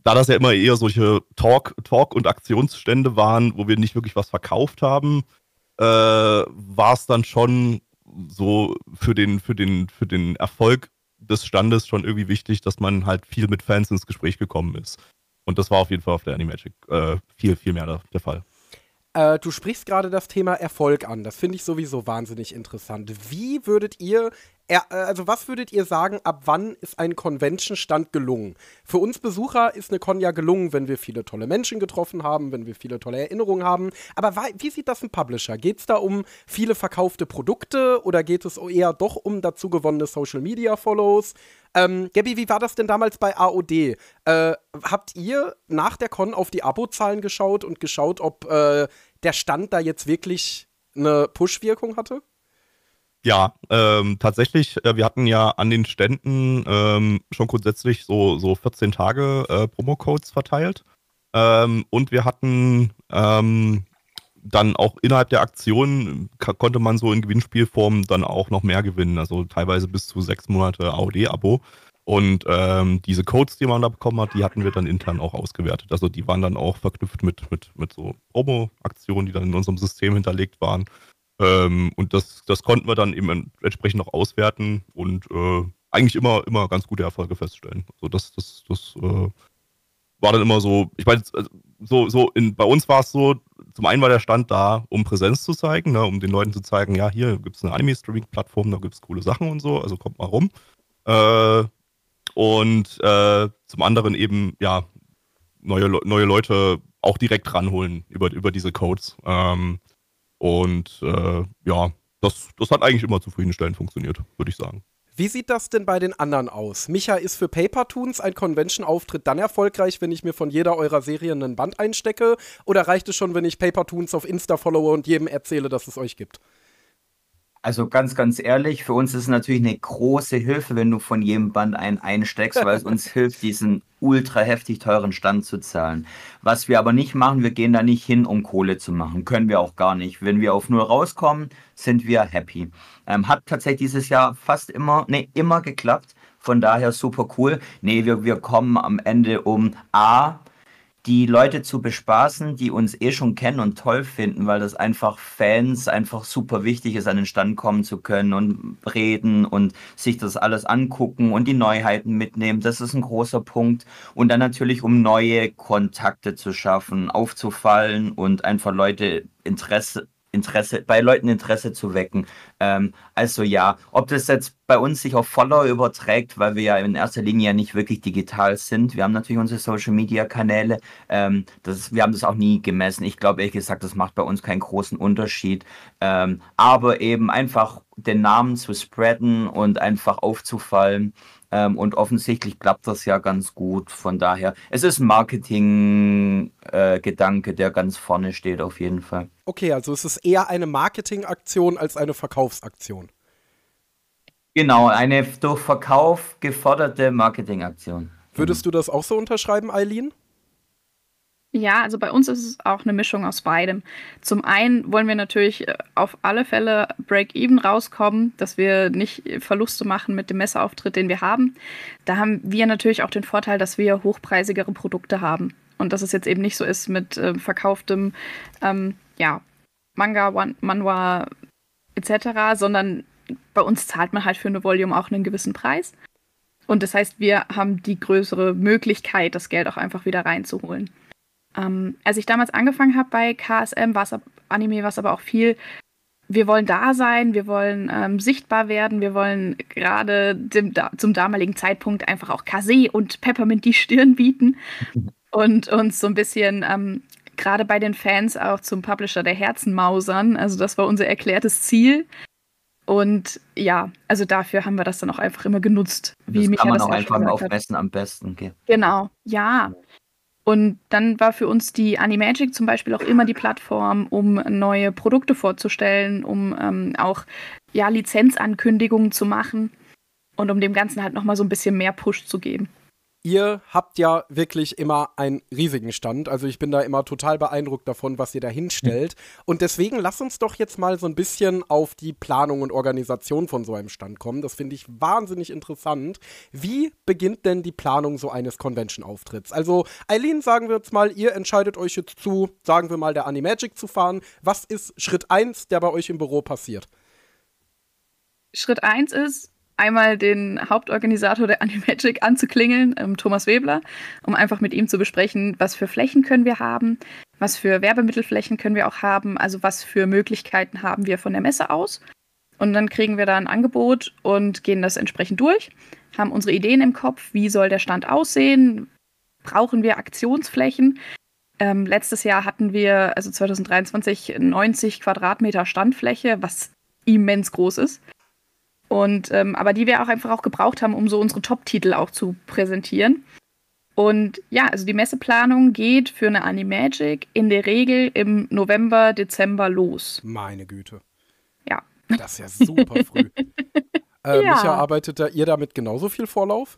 da das ja immer eher solche Talk, Talk- und Aktionsstände waren, wo wir nicht wirklich was verkauft haben, äh, war es dann schon so für den, für den, für den Erfolg des Standes schon irgendwie wichtig, dass man halt viel mit Fans ins Gespräch gekommen ist. Und das war auf jeden Fall auf der Animagic äh, viel, viel mehr der, der Fall. Äh, du sprichst gerade das Thema Erfolg an. Das finde ich sowieso wahnsinnig interessant. Wie würdet ihr also was würdet ihr sagen, ab wann ist ein Convention-Stand gelungen? Für uns Besucher ist eine Con ja gelungen, wenn wir viele tolle Menschen getroffen haben, wenn wir viele tolle Erinnerungen haben. Aber wie sieht das ein Publisher? Geht es da um viele verkaufte Produkte oder geht es eher doch um dazu gewonnene Social-Media-Follows? Ähm, Gabby, wie war das denn damals bei AOD? Äh, habt ihr nach der Con auf die Abozahlen geschaut und geschaut, ob äh, der Stand da jetzt wirklich eine Push-Wirkung hatte? Ja, ähm, tatsächlich, äh, wir hatten ja an den Ständen ähm, schon grundsätzlich so, so 14 Tage äh, Promo-Codes verteilt. Ähm, und wir hatten ähm, dann auch innerhalb der Aktion konnte man so in Gewinnspielform dann auch noch mehr gewinnen, also teilweise bis zu sechs Monate AOD-Abo. Und ähm, diese Codes, die man da bekommen hat, die hatten wir dann intern auch ausgewertet. Also die waren dann auch verknüpft mit, mit, mit so Promo-Aktionen, die dann in unserem System hinterlegt waren. Ähm, und das, das konnten wir dann eben entsprechend noch auswerten und äh, eigentlich immer, immer ganz gute Erfolge feststellen. Also das, das, das äh, war dann immer so, ich meine, also so, so in, bei uns war es so, zum einen war der Stand da, um Präsenz zu zeigen, ne, um den Leuten zu zeigen, ja, hier gibt es eine Anime-Streaming-Plattform, da gibt es coole Sachen und so, also kommt mal rum. Äh, und äh, zum anderen eben, ja, neue, neue Leute auch direkt ranholen über, über diese Codes. Ähm, und äh, ja, das, das hat eigentlich immer zufriedenstellend funktioniert, würde ich sagen. Wie sieht das denn bei den anderen aus? Micha, ist für Paper-Toons ein Convention-Auftritt dann erfolgreich, wenn ich mir von jeder eurer Serien einen Band einstecke? Oder reicht es schon, wenn ich Paper-Toons auf Insta followe und jedem erzähle, dass es euch gibt? Also ganz, ganz ehrlich, für uns ist es natürlich eine große Hilfe, wenn du von jedem Band einen einsteckst, weil es uns hilft, diesen ultra heftig teuren Stand zu zahlen. Was wir aber nicht machen, wir gehen da nicht hin, um Kohle zu machen. Können wir auch gar nicht. Wenn wir auf Null rauskommen, sind wir happy. Ähm, hat tatsächlich dieses Jahr fast immer, nee, immer geklappt. Von daher super cool. Nee, wir, wir kommen am Ende um A, die Leute zu bespaßen, die uns eh schon kennen und toll finden, weil das einfach Fans einfach super wichtig ist, an den Stand kommen zu können und reden und sich das alles angucken und die Neuheiten mitnehmen. Das ist ein großer Punkt. Und dann natürlich, um neue Kontakte zu schaffen, aufzufallen und einfach Leute Interesse Interesse, bei Leuten Interesse zu wecken. Ähm, also ja, ob das jetzt bei uns sich auf Follower überträgt, weil wir ja in erster Linie ja nicht wirklich digital sind. Wir haben natürlich unsere Social Media Kanäle. Ähm, das, wir haben das auch nie gemessen. Ich glaube ehrlich gesagt, das macht bei uns keinen großen Unterschied. Ähm, aber eben einfach den Namen zu spreaden und einfach aufzufallen. Ähm, und offensichtlich klappt das ja ganz gut. Von daher, es ist ein Marketing-Gedanke, äh, der ganz vorne steht, auf jeden Fall. Okay, also es ist eher eine Marketingaktion als eine Verkaufsaktion. Genau, eine durch Verkauf geforderte Marketingaktion. Würdest du das auch so unterschreiben, Eileen? Ja, also bei uns ist es auch eine Mischung aus beidem. Zum einen wollen wir natürlich äh, auf alle Fälle Break-Even rauskommen, dass wir nicht Verluste machen mit dem Messeauftritt, den wir haben. Da haben wir natürlich auch den Vorteil, dass wir hochpreisigere Produkte haben. Und dass es jetzt eben nicht so ist mit äh, verkauftem ähm, ja, Manga, Manhwa etc., sondern bei uns zahlt man halt für eine Volume auch einen gewissen Preis. Und das heißt, wir haben die größere Möglichkeit, das Geld auch einfach wieder reinzuholen. Ähm, als ich damals angefangen habe bei KSM, war es Anime, war es aber auch viel, wir wollen da sein, wir wollen ähm, sichtbar werden, wir wollen gerade da, zum damaligen Zeitpunkt einfach auch Kase und Peppermint die Stirn bieten und uns so ein bisschen ähm, gerade bei den Fans auch zum Publisher der Herzen mausern. Also das war unser erklärtes Ziel. Und ja, also dafür haben wir das dann auch einfach immer genutzt. Wie das kann man auch einfach aufmessen am besten. Okay. Genau, ja. Und dann war für uns die Animagic zum Beispiel auch immer die Plattform, um neue Produkte vorzustellen, um ähm, auch ja, Lizenzankündigungen zu machen und um dem Ganzen halt nochmal so ein bisschen mehr Push zu geben ihr habt ja wirklich immer einen riesigen Stand. Also ich bin da immer total beeindruckt davon, was ihr da hinstellt. Mhm. Und deswegen lass uns doch jetzt mal so ein bisschen auf die Planung und Organisation von so einem Stand kommen. Das finde ich wahnsinnig interessant. Wie beginnt denn die Planung so eines Convention-Auftritts? Also Eileen, sagen wir jetzt mal, ihr entscheidet euch jetzt zu, sagen wir mal, der Animagic zu fahren. Was ist Schritt 1, der bei euch im Büro passiert? Schritt 1 ist, einmal den Hauptorganisator der Animagic anzuklingeln, ähm, Thomas Webler, um einfach mit ihm zu besprechen, was für Flächen können wir haben, was für Werbemittelflächen können wir auch haben, also was für Möglichkeiten haben wir von der Messe aus. Und dann kriegen wir da ein Angebot und gehen das entsprechend durch, haben unsere Ideen im Kopf, wie soll der Stand aussehen, brauchen wir Aktionsflächen. Ähm, letztes Jahr hatten wir, also 2023, 90 Quadratmeter Standfläche, was immens groß ist. Und ähm, aber die wir auch einfach auch gebraucht haben, um so unsere Top-Titel auch zu präsentieren. Und ja, also die Messeplanung geht für eine Animagic in der Regel im November, Dezember los. Meine Güte. Ja. Das ist ja super früh. äh, ja. Micha, arbeitet da ihr damit genauso viel Vorlauf?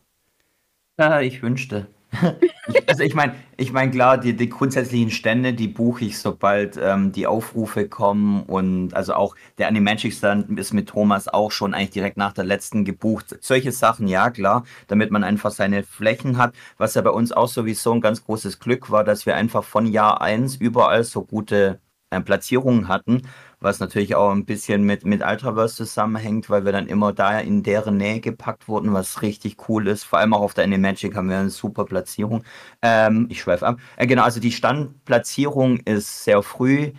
Ja, ich wünschte. also ich meine, ich meine klar, die, die grundsätzlichen Stände, die buche ich, sobald ähm, die Aufrufe kommen und also auch der Animagic Stand ist mit Thomas auch schon eigentlich direkt nach der letzten gebucht. Solche Sachen, ja klar, damit man einfach seine Flächen hat. Was ja bei uns auch sowieso ein ganz großes Glück war, dass wir einfach von Jahr 1 überall so gute äh, Platzierungen hatten was natürlich auch ein bisschen mit, mit Ultraverse zusammenhängt, weil wir dann immer da in deren Nähe gepackt wurden, was richtig cool ist. Vor allem auch auf der Animagic haben wir eine super Platzierung. Ähm, ich schweife ab. Äh, genau, also die Standplatzierung ist sehr früh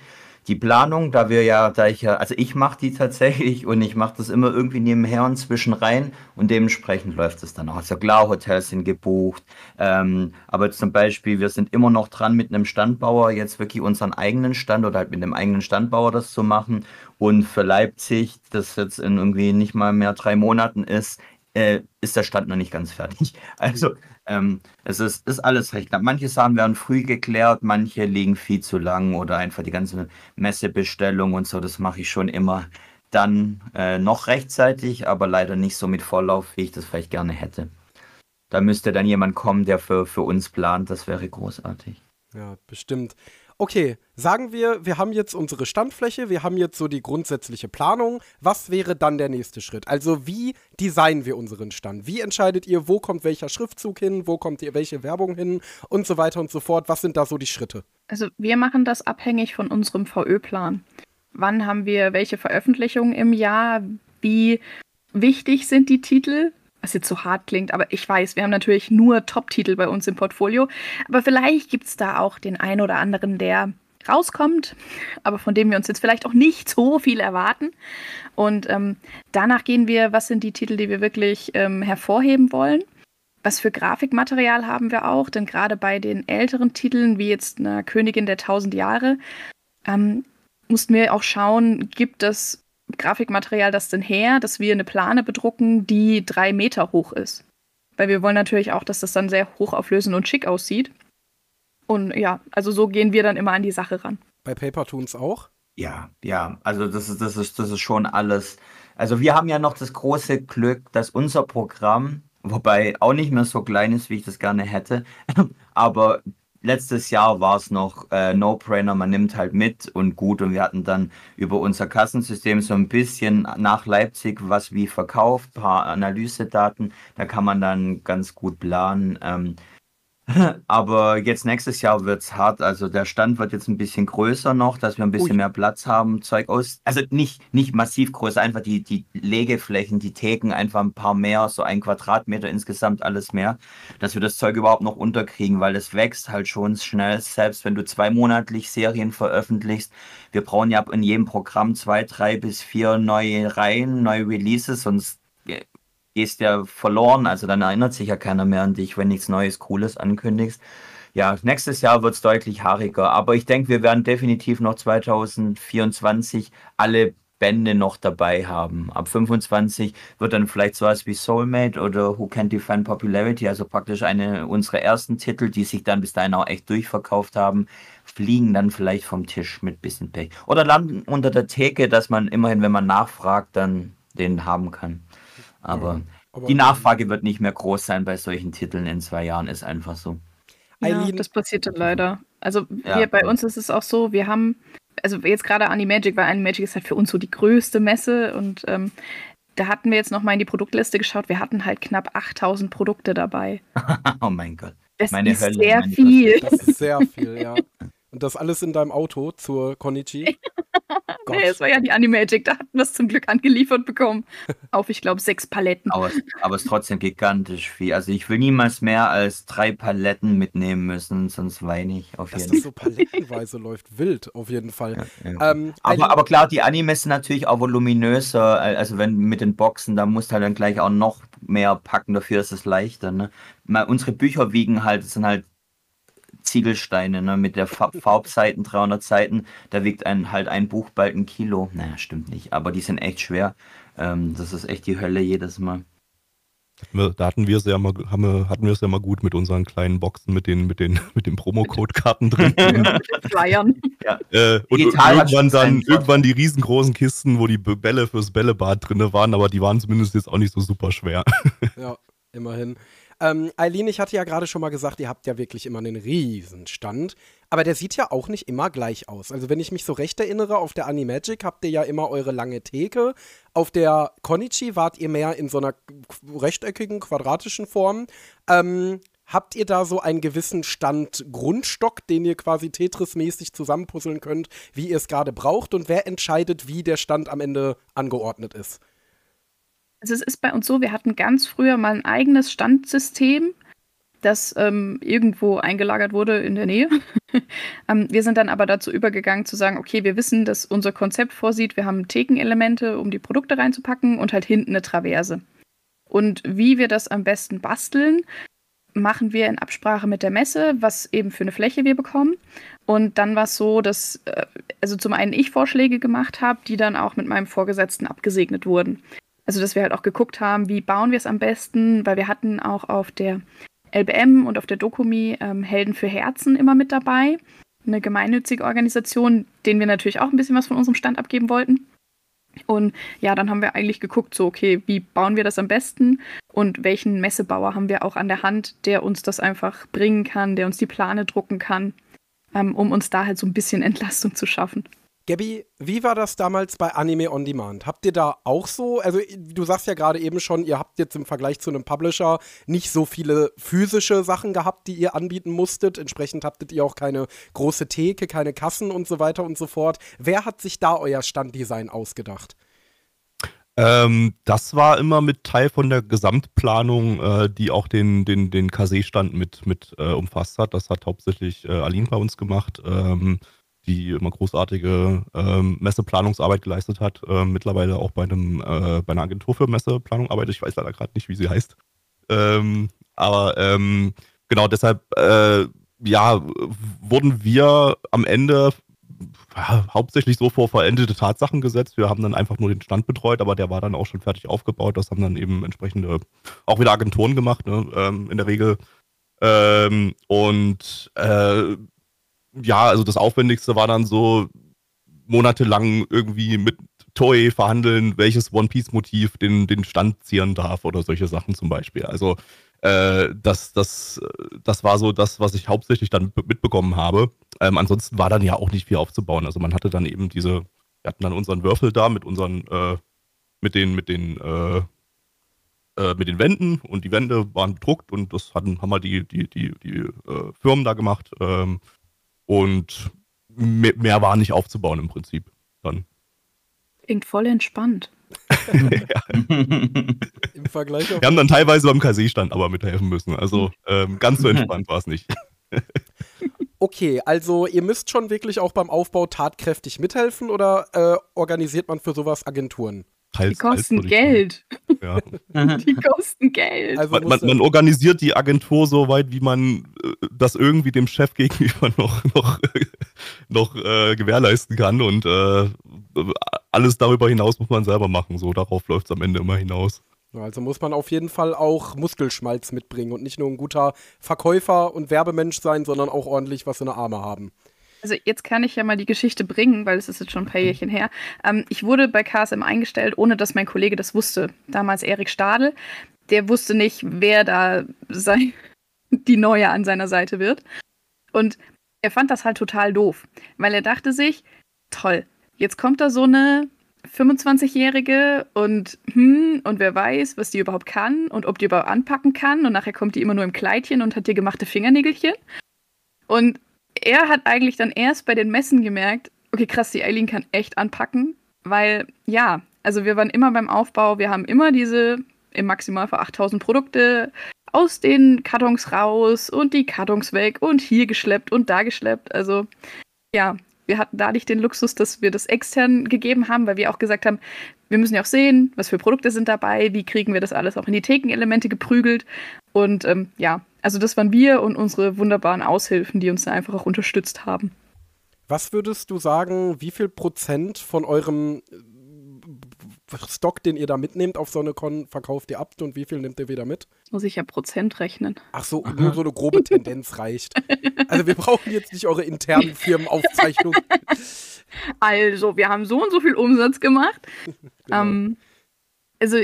die Planung, da wir ja, da ich ja, also ich mache die tatsächlich und ich mache das immer irgendwie nebenher und zwischen rein und dementsprechend läuft es dann auch. Also klar, Hotels sind gebucht, ähm, aber zum Beispiel, wir sind immer noch dran mit einem Standbauer, jetzt wirklich unseren eigenen Stand oder halt mit einem eigenen Standbauer das zu machen und für Leipzig, das jetzt in irgendwie nicht mal mehr drei Monaten ist, äh, ist der Stand noch nicht ganz fertig. Also ähm, es ist, ist alles recht knapp. Manche Sachen werden früh geklärt, manche liegen viel zu lang oder einfach die ganze Messebestellung und so, das mache ich schon immer dann äh, noch rechtzeitig, aber leider nicht so mit Vorlauf, wie ich das vielleicht gerne hätte. Da müsste dann jemand kommen, der für, für uns plant, das wäre großartig. Ja, bestimmt okay, sagen wir, wir haben jetzt unsere Standfläche, wir haben jetzt so die grundsätzliche Planung. Was wäre dann der nächste Schritt? Also wie designen wir unseren Stand? Wie entscheidet ihr, wo kommt welcher Schriftzug hin, wo kommt welche Werbung hin und so weiter und so fort? Was sind da so die Schritte? Also wir machen das abhängig von unserem VÖ-Plan. Wann haben wir welche Veröffentlichungen im Jahr? Wie wichtig sind die Titel? Was jetzt so hart klingt, aber ich weiß, wir haben natürlich nur Top-Titel bei uns im Portfolio. Aber vielleicht gibt es da auch den einen oder anderen, der rauskommt, aber von dem wir uns jetzt vielleicht auch nicht so viel erwarten. Und ähm, danach gehen wir, was sind die Titel, die wir wirklich ähm, hervorheben wollen. Was für Grafikmaterial haben wir auch? Denn gerade bei den älteren Titeln, wie jetzt eine Königin der tausend Jahre, ähm, mussten wir auch schauen, gibt es Grafikmaterial das denn her, dass wir eine Plane bedrucken, die drei Meter hoch ist? Weil wir wollen natürlich auch, dass das dann sehr hochauflösend und schick aussieht. Und ja, also so gehen wir dann immer an die Sache ran. Bei Papertoons auch? Ja, ja, also das ist, das ist, das ist schon alles. Also wir haben ja noch das große Glück, dass unser Programm, wobei auch nicht mehr so klein ist, wie ich das gerne hätte, aber letztes Jahr war es noch äh, No-Brainer, man nimmt halt mit und gut. Und wir hatten dann über unser Kassensystem so ein bisschen nach Leipzig was wie verkauft, paar Analysedaten. Da kann man dann ganz gut planen. Ähm, aber jetzt nächstes Jahr wird es hart. Also der Stand wird jetzt ein bisschen größer noch, dass wir ein bisschen Ui. mehr Platz haben, Zeug aus. Also nicht, nicht massiv größer, einfach die, die Legeflächen, die Theken, einfach ein paar mehr, so ein Quadratmeter insgesamt alles mehr, dass wir das Zeug überhaupt noch unterkriegen, weil es wächst halt schon schnell, selbst wenn du zweimonatlich Serien veröffentlichst. Wir brauchen ja in jedem Programm zwei, drei bis vier neue Reihen, neue Releases, sonst gehst ja verloren, also dann erinnert sich ja keiner mehr an dich, wenn nichts Neues, Cooles ankündigst. Ja, nächstes Jahr wird es deutlich haariger, aber ich denke, wir werden definitiv noch 2024 alle Bände noch dabei haben. Ab 25 wird dann vielleicht sowas wie Soulmate oder Who Can Define Popularity, also praktisch eine unserer ersten Titel, die sich dann bis dahin auch echt durchverkauft haben, fliegen dann vielleicht vom Tisch mit bisschen Pech. Oder landen unter der Theke, dass man immerhin, wenn man nachfragt, dann den haben kann. Aber, aber die Nachfrage wird nicht mehr groß sein bei solchen Titeln in zwei Jahren, ist einfach so. Ja, das passiert dann leider. Also ja. hier bei uns ist es auch so, wir haben, also jetzt gerade Animagic, weil Animagic ist halt für uns so die größte Messe und ähm, da hatten wir jetzt nochmal in die Produktliste geschaut, wir hatten halt knapp 8000 Produkte dabei. oh mein Gott. Das meine ist Hölle, sehr viel. Das ist sehr viel, ja. Und das alles in deinem Auto zur Konichi? nee, es war ja die Animagic, da hatten wir es zum Glück angeliefert bekommen. Auf, ich glaube, sechs Paletten. Aber, aber es ist trotzdem gigantisch viel. Also ich will niemals mehr als drei Paletten mitnehmen müssen, sonst weine ich auf jeden Fall. Dass so palettenweise läuft, wild auf jeden Fall. Ja, ja. Ähm, aber, aber klar, die Animes sind natürlich auch voluminöser. Also wenn mit den Boxen, da musst du halt dann gleich auch noch mehr packen, dafür ist es leichter. Ne? Mal, unsere Bücher wiegen halt, sind halt Ziegelsteine, ne, mit der Farbseiten, 300 Seiten, da wiegt ein, halt ein Buch bald ein Kilo. Naja, stimmt nicht, aber die sind echt schwer. Ähm, das ist echt die Hölle jedes Mal. Da hatten wir es ja mal, haben hatten wir es ja mal gut mit unseren kleinen Boxen mit den, mit den, mit den Promocode-Karten drin. Flyern. ja. Äh, und irgendwann dann, irgendwann die riesengroßen Kisten, wo die Bälle fürs Bällebad drin waren, aber die waren zumindest jetzt auch nicht so super schwer. ja, immerhin. Ähm, Eileen, ich hatte ja gerade schon mal gesagt, ihr habt ja wirklich immer einen Riesenstand. Aber der sieht ja auch nicht immer gleich aus. Also, wenn ich mich so recht erinnere, auf der Animagic habt ihr ja immer eure lange Theke. Auf der Konichi wart ihr mehr in so einer rechteckigen, quadratischen Form. Ähm, habt ihr da so einen gewissen Stand Grundstock, den ihr quasi Tetris-mäßig zusammenpuzzeln könnt, wie ihr es gerade braucht? Und wer entscheidet, wie der Stand am Ende angeordnet ist? Also es ist bei uns so, wir hatten ganz früher mal ein eigenes Standsystem, das ähm, irgendwo eingelagert wurde in der Nähe. ähm, wir sind dann aber dazu übergegangen zu sagen, okay, wir wissen, dass unser Konzept vorsieht, wir haben Thekenelemente, um die Produkte reinzupacken und halt hinten eine Traverse. Und wie wir das am besten basteln, machen wir in Absprache mit der Messe, was eben für eine Fläche wir bekommen. Und dann war es so, dass äh, also zum einen ich Vorschläge gemacht habe, die dann auch mit meinem Vorgesetzten abgesegnet wurden. Also, dass wir halt auch geguckt haben, wie bauen wir es am besten, weil wir hatten auch auf der LBM und auf der Dokumi ähm, Helden für Herzen immer mit dabei. Eine gemeinnützige Organisation, denen wir natürlich auch ein bisschen was von unserem Stand abgeben wollten. Und ja, dann haben wir eigentlich geguckt, so, okay, wie bauen wir das am besten und welchen Messebauer haben wir auch an der Hand, der uns das einfach bringen kann, der uns die Plane drucken kann, ähm, um uns da halt so ein bisschen Entlastung zu schaffen. Gabby, wie war das damals bei Anime On Demand? Habt ihr da auch so, also du sagst ja gerade eben schon, ihr habt jetzt im Vergleich zu einem Publisher nicht so viele physische Sachen gehabt, die ihr anbieten musstet. Entsprechend habtet ihr auch keine große Theke, keine Kassen und so weiter und so fort. Wer hat sich da euer Standdesign ausgedacht? Ähm, das war immer mit Teil von der Gesamtplanung, äh, die auch den, den, den KC-Stand mit, mit äh, umfasst hat. Das hat hauptsächlich äh, Aline bei uns gemacht. Ähm, die immer großartige ähm, Messeplanungsarbeit geleistet hat. Äh, mittlerweile auch bei, einem, äh, bei einer Agentur für Messeplanung arbeitet. Ich weiß leider gerade nicht, wie sie heißt. Ähm, aber ähm, genau deshalb, äh, ja, wurden wir am Ende hauptsächlich so vor verendete Tatsachen gesetzt. Wir haben dann einfach nur den Stand betreut, aber der war dann auch schon fertig aufgebaut. Das haben dann eben entsprechende, auch wieder Agenturen gemacht, ne, ähm, in der Regel. Ähm, und äh, ja, also das Aufwendigste war dann so monatelang irgendwie mit Toei verhandeln, welches One Piece Motiv den, den Stand zieren darf oder solche Sachen zum Beispiel. Also äh, das, das, das war so das, was ich hauptsächlich dann mitbekommen habe. Ähm, ansonsten war dann ja auch nicht viel aufzubauen. Also man hatte dann eben diese, wir hatten dann unseren Würfel da mit unseren, äh, mit den, mit den, äh, äh, mit den Wänden und die Wände waren bedruckt und das hatten, haben halt die, die, die, die äh, Firmen da gemacht. Ähm, und mehr, mehr war nicht aufzubauen im Prinzip dann. Klingt voll entspannt. Im Vergleich Wir haben dann teilweise beim KC-Stand aber mithelfen müssen. Also ähm, ganz so entspannt war es nicht. Okay, also ihr müsst schon wirklich auch beim Aufbau tatkräftig mithelfen oder äh, organisiert man für sowas Agenturen? Teils, die kosten Geld. Ja. die kosten Geld. Also man, man, man, organisiert die Agentur so weit, wie man äh, das irgendwie dem Chef gegenüber noch, noch, noch äh, gewährleisten kann. Und äh, alles darüber hinaus muss man selber machen. So, darauf läuft es am Ende immer hinaus. Also muss man auf jeden Fall auch Muskelschmalz mitbringen und nicht nur ein guter Verkäufer und Werbemensch sein, sondern auch ordentlich was in der Arme haben. Also jetzt kann ich ja mal die Geschichte bringen, weil es ist jetzt schon ein paar Jährchen her. Ähm, ich wurde bei KSM eingestellt, ohne dass mein Kollege das wusste. Damals Erik Stadel. Der wusste nicht, wer da sei, die Neue an seiner Seite wird. Und er fand das halt total doof, weil er dachte sich, toll, jetzt kommt da so eine 25-Jährige und hm, und wer weiß, was die überhaupt kann und ob die überhaupt anpacken kann und nachher kommt die immer nur im Kleidchen und hat dir gemachte Fingernägelchen. Und er hat eigentlich dann erst bei den Messen gemerkt, okay, krass, die Eileen kann echt anpacken, weil ja, also wir waren immer beim Aufbau, wir haben immer diese im Maximalfall 8000 Produkte aus den Kartons raus und die Kartons weg und hier geschleppt und da geschleppt. Also ja, wir hatten da nicht den Luxus, dass wir das extern gegeben haben, weil wir auch gesagt haben, wir müssen ja auch sehen, was für Produkte sind dabei, wie kriegen wir das alles auch in die Thekenelemente geprügelt. Und ähm, ja, also das waren wir und unsere wunderbaren Aushilfen, die uns da einfach auch unterstützt haben. Was würdest du sagen, wie viel Prozent von eurem äh, Stock, den ihr da mitnehmt auf so eine Con, verkauft ihr ab und wie viel nehmt ihr wieder mit? Muss ich ja Prozent rechnen. Ach so, nur so eine grobe Tendenz reicht. Also wir brauchen jetzt nicht eure internen Firmenaufzeichnungen. Also, wir haben so und so viel Umsatz gemacht. Genau. Ähm, also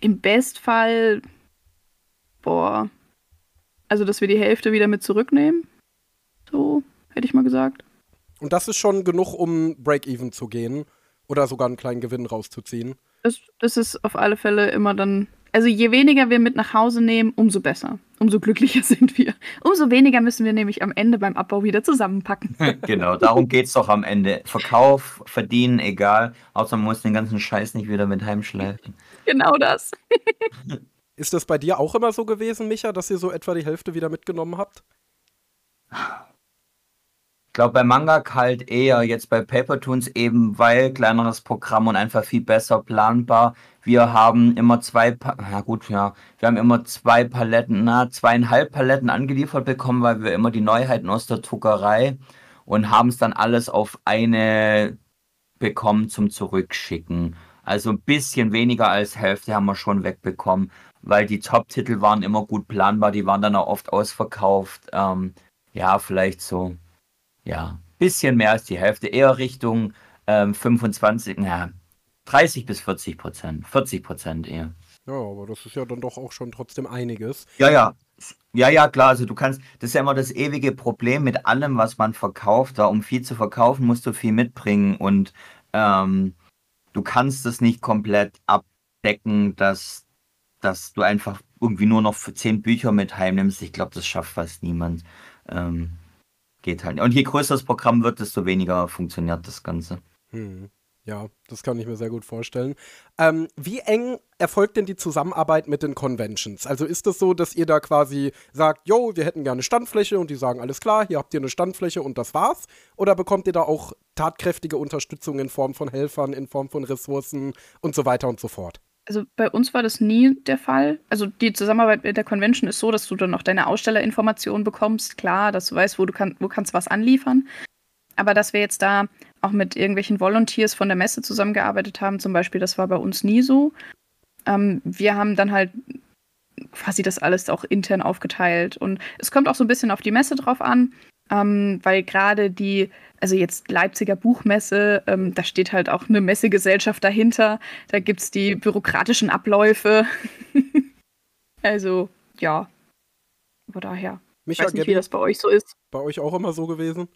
im Bestfall boah, also dass wir die Hälfte wieder mit zurücknehmen. So, hätte ich mal gesagt. Und das ist schon genug, um Break-Even zu gehen oder sogar einen kleinen Gewinn rauszuziehen. Das, das ist auf alle Fälle immer dann. Also je weniger wir mit nach Hause nehmen, umso besser. Umso glücklicher sind wir. Umso weniger müssen wir nämlich am Ende beim Abbau wieder zusammenpacken. genau, darum geht es doch am Ende. Verkauf, verdienen, egal. Außer man muss den ganzen Scheiß nicht wieder mit heimschleifen. Genau das. Ist das bei dir auch immer so gewesen, Micha, dass ihr so etwa die Hälfte wieder mitgenommen habt? Ich glaube, bei Manga halt eher, jetzt bei Papertoons eben, weil kleineres Programm und einfach viel besser planbar. Wir haben immer zwei, pa ja gut, ja, wir haben immer zwei Paletten, na, zweieinhalb Paletten angeliefert bekommen, weil wir immer die Neuheiten aus der Druckerei und haben es dann alles auf eine bekommen zum Zurückschicken. Also ein bisschen weniger als Hälfte haben wir schon wegbekommen weil die Top-Titel waren immer gut planbar, die waren dann auch oft ausverkauft. Ähm, ja, vielleicht so, ja, bisschen mehr als die Hälfte, eher Richtung ähm, 25, ja, 30 bis 40 Prozent, 40 Prozent eher. Ja, aber das ist ja dann doch auch schon trotzdem einiges. Ja, ja. Ja, ja, klar. Also du kannst, das ist ja immer das ewige Problem mit allem, was man verkauft. Da um viel zu verkaufen, musst du viel mitbringen und ähm, du kannst es nicht komplett abdecken, dass dass du einfach irgendwie nur noch für zehn Bücher mit heimnimmst. Ich glaube, das schafft fast niemand. Ähm, geht halt. Und je größer das Programm wird, desto weniger funktioniert das Ganze. Hm. Ja, das kann ich mir sehr gut vorstellen. Ähm, wie eng erfolgt denn die Zusammenarbeit mit den Conventions? Also ist es das so, dass ihr da quasi sagt, yo, wir hätten gerne Standfläche und die sagen, alles klar, hier habt ihr eine Standfläche und das war's? Oder bekommt ihr da auch tatkräftige Unterstützung in Form von Helfern, in Form von Ressourcen und so weiter und so fort? Also bei uns war das nie der Fall. Also die Zusammenarbeit mit der Convention ist so, dass du dann noch deine Ausstellerinformationen bekommst. Klar, dass du weißt, wo du kann, wo kannst was anliefern. Aber dass wir jetzt da auch mit irgendwelchen Volunteers von der Messe zusammengearbeitet haben, zum Beispiel, das war bei uns nie so. Ähm, wir haben dann halt quasi das alles auch intern aufgeteilt. Und es kommt auch so ein bisschen auf die Messe drauf an ähm, weil gerade die, also jetzt Leipziger Buchmesse, ähm, da steht halt auch eine Messegesellschaft dahinter, da gibt es die bürokratischen Abläufe. Also, ja. Aber daher. Micha, Ich weiß nicht, wie das bei euch so ist. bei euch auch immer so gewesen?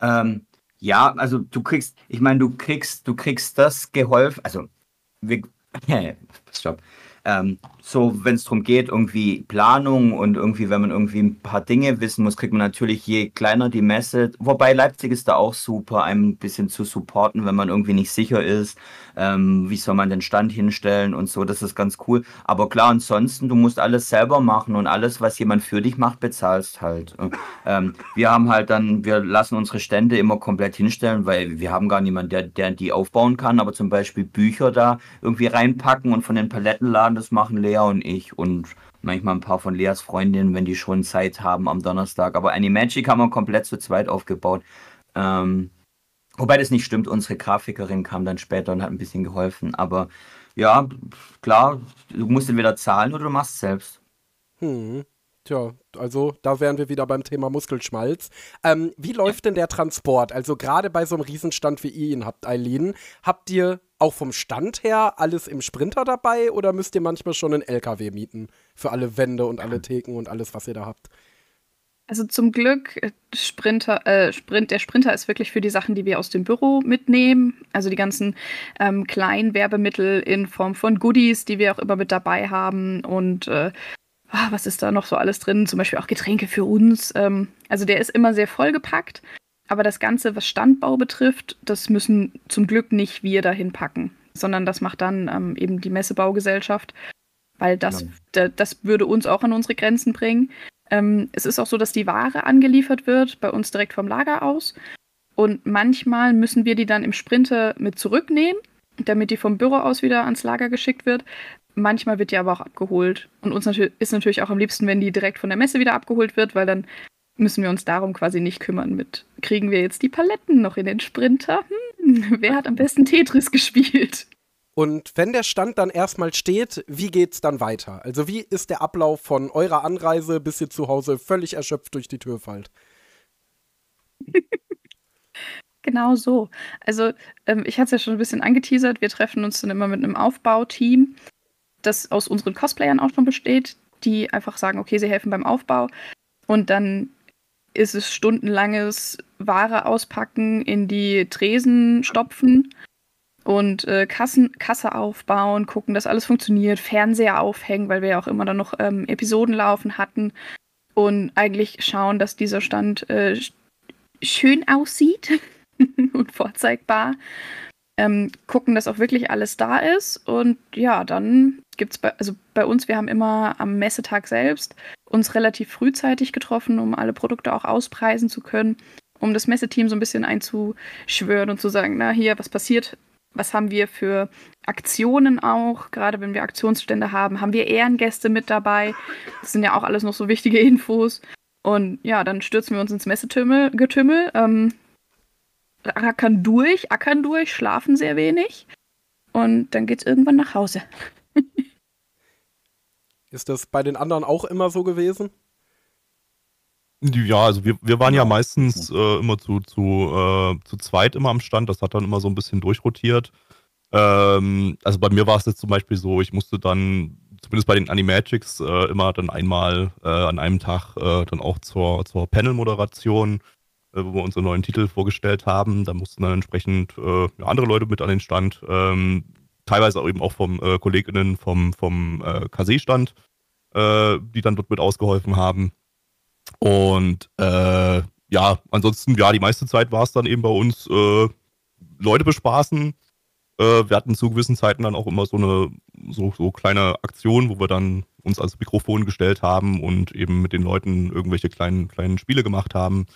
Ähm, ja, also du kriegst, ich meine, du kriegst, du kriegst das geholfen, also wir, stopp. Ähm, so, wenn es darum geht, irgendwie Planung und irgendwie, wenn man irgendwie ein paar Dinge wissen muss, kriegt man natürlich, je kleiner die Messe, wobei Leipzig ist da auch super, einem ein bisschen zu supporten, wenn man irgendwie nicht sicher ist, ähm, wie soll man den Stand hinstellen und so, das ist ganz cool. Aber klar, ansonsten, du musst alles selber machen und alles, was jemand für dich macht, bezahlst halt. Ähm, wir haben halt dann, wir lassen unsere Stände immer komplett hinstellen, weil wir haben gar niemanden, der, der die aufbauen kann, aber zum Beispiel Bücher da irgendwie reinpacken und von den Palettenladen, das machen Lea und ich und manchmal ein paar von Leas Freundinnen, wenn die schon Zeit haben am Donnerstag. Aber Animagic haben wir komplett zu zweit aufgebaut. Ähm, wobei das nicht stimmt, unsere Grafikerin kam dann später und hat ein bisschen geholfen. Aber ja, klar, du musst entweder zahlen oder du machst es selbst. Hm. Tja, also da wären wir wieder beim Thema Muskelschmalz. Ähm, wie läuft denn der Transport? Also gerade bei so einem Riesenstand wie ihr ihn habt, Eileen, habt ihr auch vom Stand her alles im Sprinter dabei oder müsst ihr manchmal schon einen LKW mieten für alle Wände und alle Theken und alles, was ihr da habt? Also zum Glück, äh, Sprinter, äh, Sprint, der Sprinter ist wirklich für die Sachen, die wir aus dem Büro mitnehmen. Also die ganzen ähm, kleinen Werbemittel in Form von Goodies, die wir auch immer mit dabei haben. Und äh, ah, was ist da noch so alles drin? Zum Beispiel auch Getränke für uns. Ähm, also der ist immer sehr vollgepackt. Aber das Ganze, was Standbau betrifft, das müssen zum Glück nicht wir dahin packen, sondern das macht dann ähm, eben die Messebaugesellschaft, weil das, Ja. da, das würde uns auch an unsere Grenzen bringen. Ähm, es ist auch so, dass die Ware angeliefert wird, bei uns direkt vom Lager aus. Und manchmal müssen wir die dann im Sprinter mit zurücknehmen, damit die vom Büro aus wieder ans Lager geschickt wird. Manchmal wird die aber auch abgeholt. Und uns natür ist natürlich auch am liebsten, wenn die direkt von der Messe wieder abgeholt wird, weil dann müssen wir uns darum quasi nicht kümmern mit, kriegen wir jetzt die Paletten noch in den Sprinter? Hm, wer hat am besten Tetris gespielt? Und wenn der Stand dann erstmal steht, wie geht's dann weiter? Also wie ist der Ablauf von eurer Anreise, bis ihr zu Hause völlig erschöpft durch die Tür fallt? Genau so. Also, ähm, ich hatte es ja schon ein bisschen angeteasert. Wir treffen uns dann immer mit einem Aufbauteam, das aus unseren Cosplayern auch schon besteht, die einfach sagen, okay, sie helfen beim Aufbau. Und dann ist es stundenlanges Ware auspacken, in die Tresen stopfen und äh, Kassen, Kasse aufbauen, gucken, dass alles funktioniert, Fernseher aufhängen, weil wir ja auch immer dann noch ähm, Episoden laufen hatten und eigentlich schauen, dass dieser Stand äh, sch- schön aussieht und vorzeigbar. Ähm, gucken, dass auch wirklich alles da ist. Und ja, dann gibt es bei, also bei uns, wir haben immer am Messetag selbst uns relativ frühzeitig getroffen, um alle Produkte auch auspreisen zu können, um das Messeteam so ein bisschen einzuschwören und zu sagen, na hier, was passiert, was haben wir für Aktionen auch, gerade wenn wir Aktionsstände haben, haben wir Ehrengäste mit dabei. Das sind ja auch alles noch so wichtige Infos. Und ja, dann stürzen wir uns ins Messegetümmel, Getümmel, ähm, ackern durch, ackern durch, schlafen sehr wenig. Und dann geht's irgendwann nach Hause. Ist das bei den anderen auch immer so gewesen? Ja, also wir, wir waren ja meistens äh, immer zu, zu, äh, zu zweit immer am Stand. Das hat dann immer so ein bisschen durchrotiert. Ähm, also bei mir war es jetzt zum Beispiel so, ich musste dann, zumindest bei den Animagics, äh, immer dann einmal äh, an einem Tag äh, dann auch zur, zur Panel-Moderation, äh, wo wir unsere neuen Titel vorgestellt haben. Da mussten dann entsprechend äh, andere Leute mit an den Stand. Ähm, teilweise auch eben auch vom äh, KollegInnen vom, vom äh, KC-Stand, äh, die dann dort mit ausgeholfen haben. Und äh, ja, ansonsten, ja, die meiste Zeit war es dann eben bei uns äh, Leute bespaßen. Äh, wir hatten zu gewissen Zeiten dann auch immer so eine so, so kleine Aktion, wo wir dann uns als Mikrofon gestellt haben und eben mit den Leuten irgendwelche kleinen, kleinen Spiele gemacht haben.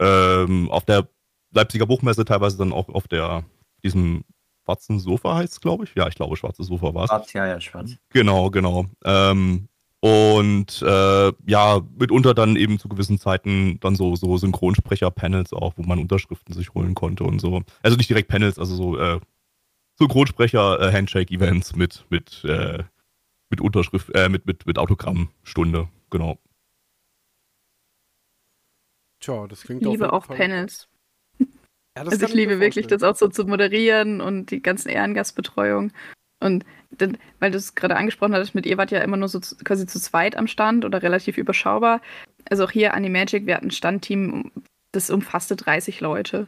Ähm, auf der Leipziger Buchmesse teilweise dann auch auf der diesem schwarzen Sofa heißt es, glaube ich. Ja, ich glaube, schwarzes Sofa war es. Schwarz, ja, ja, schwarz. Genau, genau. Ähm, und äh, ja, mitunter dann eben zu gewissen Zeiten dann so, so Synchronsprecher-Panels auch, wo man Unterschriften sich holen konnte und so. Also nicht direkt Panels, also so äh, Synchronsprecher-Handshake-Events mit, mit, äh, mit Unterschrift, äh, mit, mit, mit Autogrammstunde, genau. Tja, das Ich klingt auf liebe auch Fall- Panels. Ja, das Also ich liebe wirklich, das auch so zu moderieren und die ganzen Ehrengastbetreuung. Und dann, weil du es gerade angesprochen hattest, mit ihr wart ja immer nur so zu, quasi zu zweit am Stand oder relativ überschaubar. Also auch hier Animagic, wir hatten ein Standteam, das umfasste 30 Leute.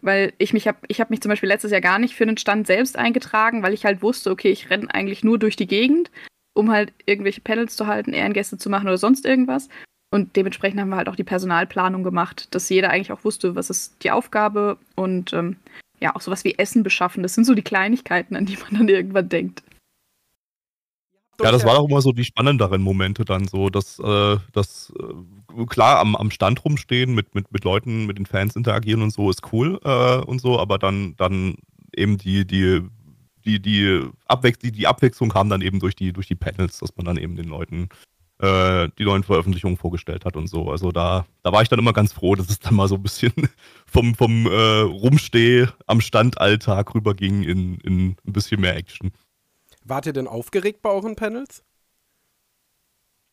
Weil ich mich habe, ich habe mich zum Beispiel letztes Jahr gar nicht für den Stand selbst eingetragen, weil ich halt wusste, okay, ich renne eigentlich nur durch die Gegend, um halt irgendwelche Panels zu halten, Ehrengäste zu machen oder sonst irgendwas. Und dementsprechend haben wir halt auch die Personalplanung gemacht, dass jeder eigentlich auch wusste, was ist die Aufgabe und ähm, ja, auch sowas wie Essen beschaffen. Das sind so die Kleinigkeiten, an die man dann irgendwann denkt. Ja, das war auch immer so die spannenderen Momente dann so, dass, äh, dass äh, klar am, am Stand rumstehen, mit, mit, mit Leuten, mit den Fans interagieren und so ist cool äh, und so, aber dann, dann eben die, die, die, die, Abwech die, die Abwechslung kam dann eben durch die, durch die Panels, dass man dann eben den Leuten äh, die neuen Veröffentlichungen vorgestellt hat und so. Also da, da war ich dann immer ganz froh, dass es dann mal so ein bisschen vom, vom äh, Rumsteh am Standalltag rüberging in, in ein bisschen mehr Action. Wart ihr denn aufgeregt bei euren Panels?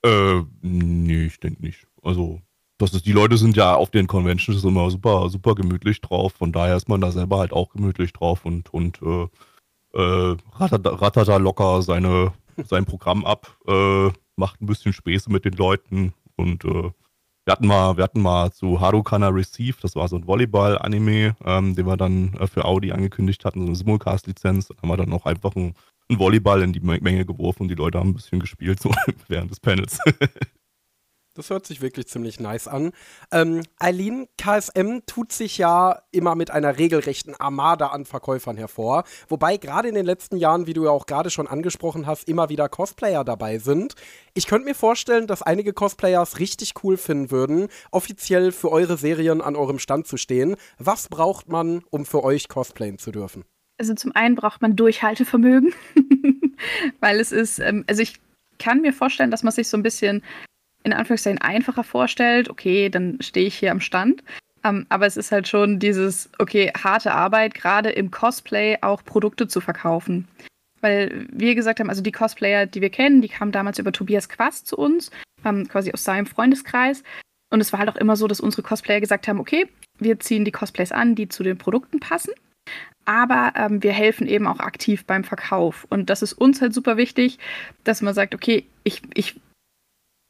Äh, nee, ich denke nicht. Also, das ist, die Leute sind ja auf den Conventions immer super, super gemütlich drauf. Von daher ist man da selber halt auch gemütlich drauf und, und äh, äh, rattert, rattert da locker seine, sein Programm ab, äh, macht ein bisschen Späße mit den Leuten und äh, wir hatten mal, wir hatten mal zu Harukana Receive, das war so ein Volleyball-Anime, ähm, den wir dann äh, für Audi angekündigt hatten, so eine Simulcast-Lizenz. Haben wir dann auch einfach ein einen Volleyball in die Menge geworfen und die Leute haben ein bisschen gespielt, so während des Panels. Das hört sich wirklich ziemlich nice an. Ähm, Eileen, KSM tut sich ja immer mit einer regelrechten Armada an Verkäufern hervor. Wobei gerade in den letzten Jahren, wie du ja auch gerade schon angesprochen hast, immer wieder Cosplayer dabei sind. Ich könnte mir vorstellen, dass einige Cosplayer es richtig cool finden würden, offiziell für eure Serien an eurem Stand zu stehen. Was braucht man, um für euch cosplayen zu dürfen? Also zum einen braucht man Durchhaltevermögen, weil es ist, ähm, also ich kann mir vorstellen, dass man sich so ein bisschen in Anführungszeichen einfacher vorstellt. Okay, dann stehe ich hier am Stand. Ähm, aber es ist halt schon dieses, okay, harte Arbeit, gerade im Cosplay auch Produkte zu verkaufen. Weil wir gesagt haben, also die Cosplayer, die wir kennen, die kamen damals über Tobias Quast zu uns, ähm, quasi aus seinem Freundeskreis. Und es war halt auch immer so, dass unsere Cosplayer gesagt haben, okay, wir ziehen die Cosplays an, die zu den Produkten passen aber ähm, wir helfen eben auch aktiv beim Verkauf. Und das ist uns halt super wichtig, dass man sagt, okay, ich, ich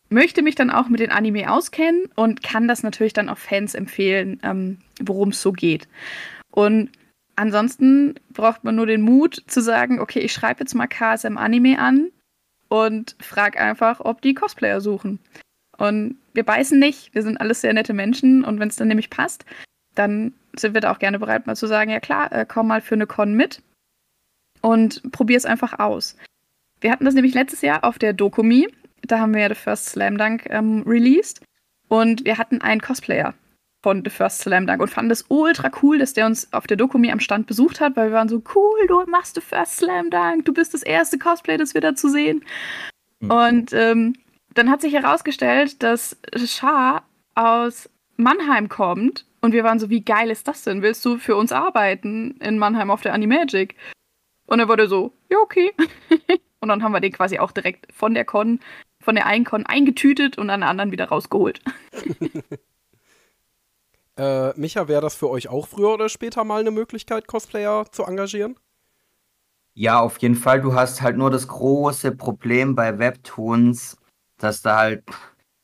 möchte mich dann auch mit den Anime auskennen und kann das natürlich dann auch Fans empfehlen, ähm, worum es so geht. Und ansonsten braucht man nur den Mut zu sagen, okay, ich schreibe jetzt mal KSM Anime an und frage einfach, ob die Cosplayer suchen. Und wir beißen nicht, wir sind alles sehr nette Menschen und wenn es dann nämlich passt, dann sind wir da auch gerne bereit, mal zu sagen, ja klar, äh, komm mal für eine Con mit und probier es einfach aus. Wir hatten das nämlich letztes Jahr auf der Dokumi, da haben wir ja The First Slam Dunk ähm, released und wir hatten einen Cosplayer von The First Slam Dunk und fanden das ultra cool, dass der uns auf der Dokumi am Stand besucht hat, weil wir waren so, cool, du machst The First Slam Dunk, du bist das erste Cosplay, das wir da zu sehen. Mhm. Und ähm, dann hat sich herausgestellt, dass Shah aus Mannheim kommt und wir waren so, wie geil ist das denn? Willst du für uns arbeiten in Mannheim auf der Animagic? Und er wurde so, ja, okay. und dann haben wir den quasi auch direkt von der Con, von der einen Con eingetütet und an der anderen wieder rausgeholt. äh, Micha, wäre das für euch auch früher oder später mal eine Möglichkeit, Cosplayer zu engagieren? Ja, auf jeden Fall. Du hast halt nur das große Problem bei Webtoons, dass da halt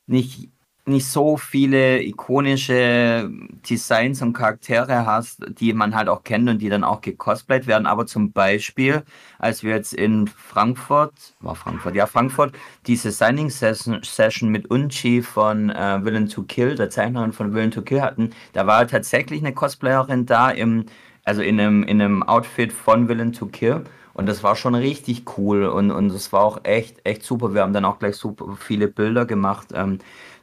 nicht nicht so viele ikonische Designs und Charaktere hast, die man halt auch kennt und die dann auch gecosplayt werden. Aber zum Beispiel, als wir jetzt in Frankfurt, war Frankfurt, ja, Frankfurt, diese Signing Session mit Unchi von äh, Villain to Kill, der Zeichnerin von Villain to Kill hatten, da war tatsächlich eine Cosplayerin da im, also in einem, in einem Outfit von Villain to Kill. Und das war schon richtig cool und, und das war auch echt, echt super. Wir haben dann auch gleich super viele Bilder gemacht. Ähm,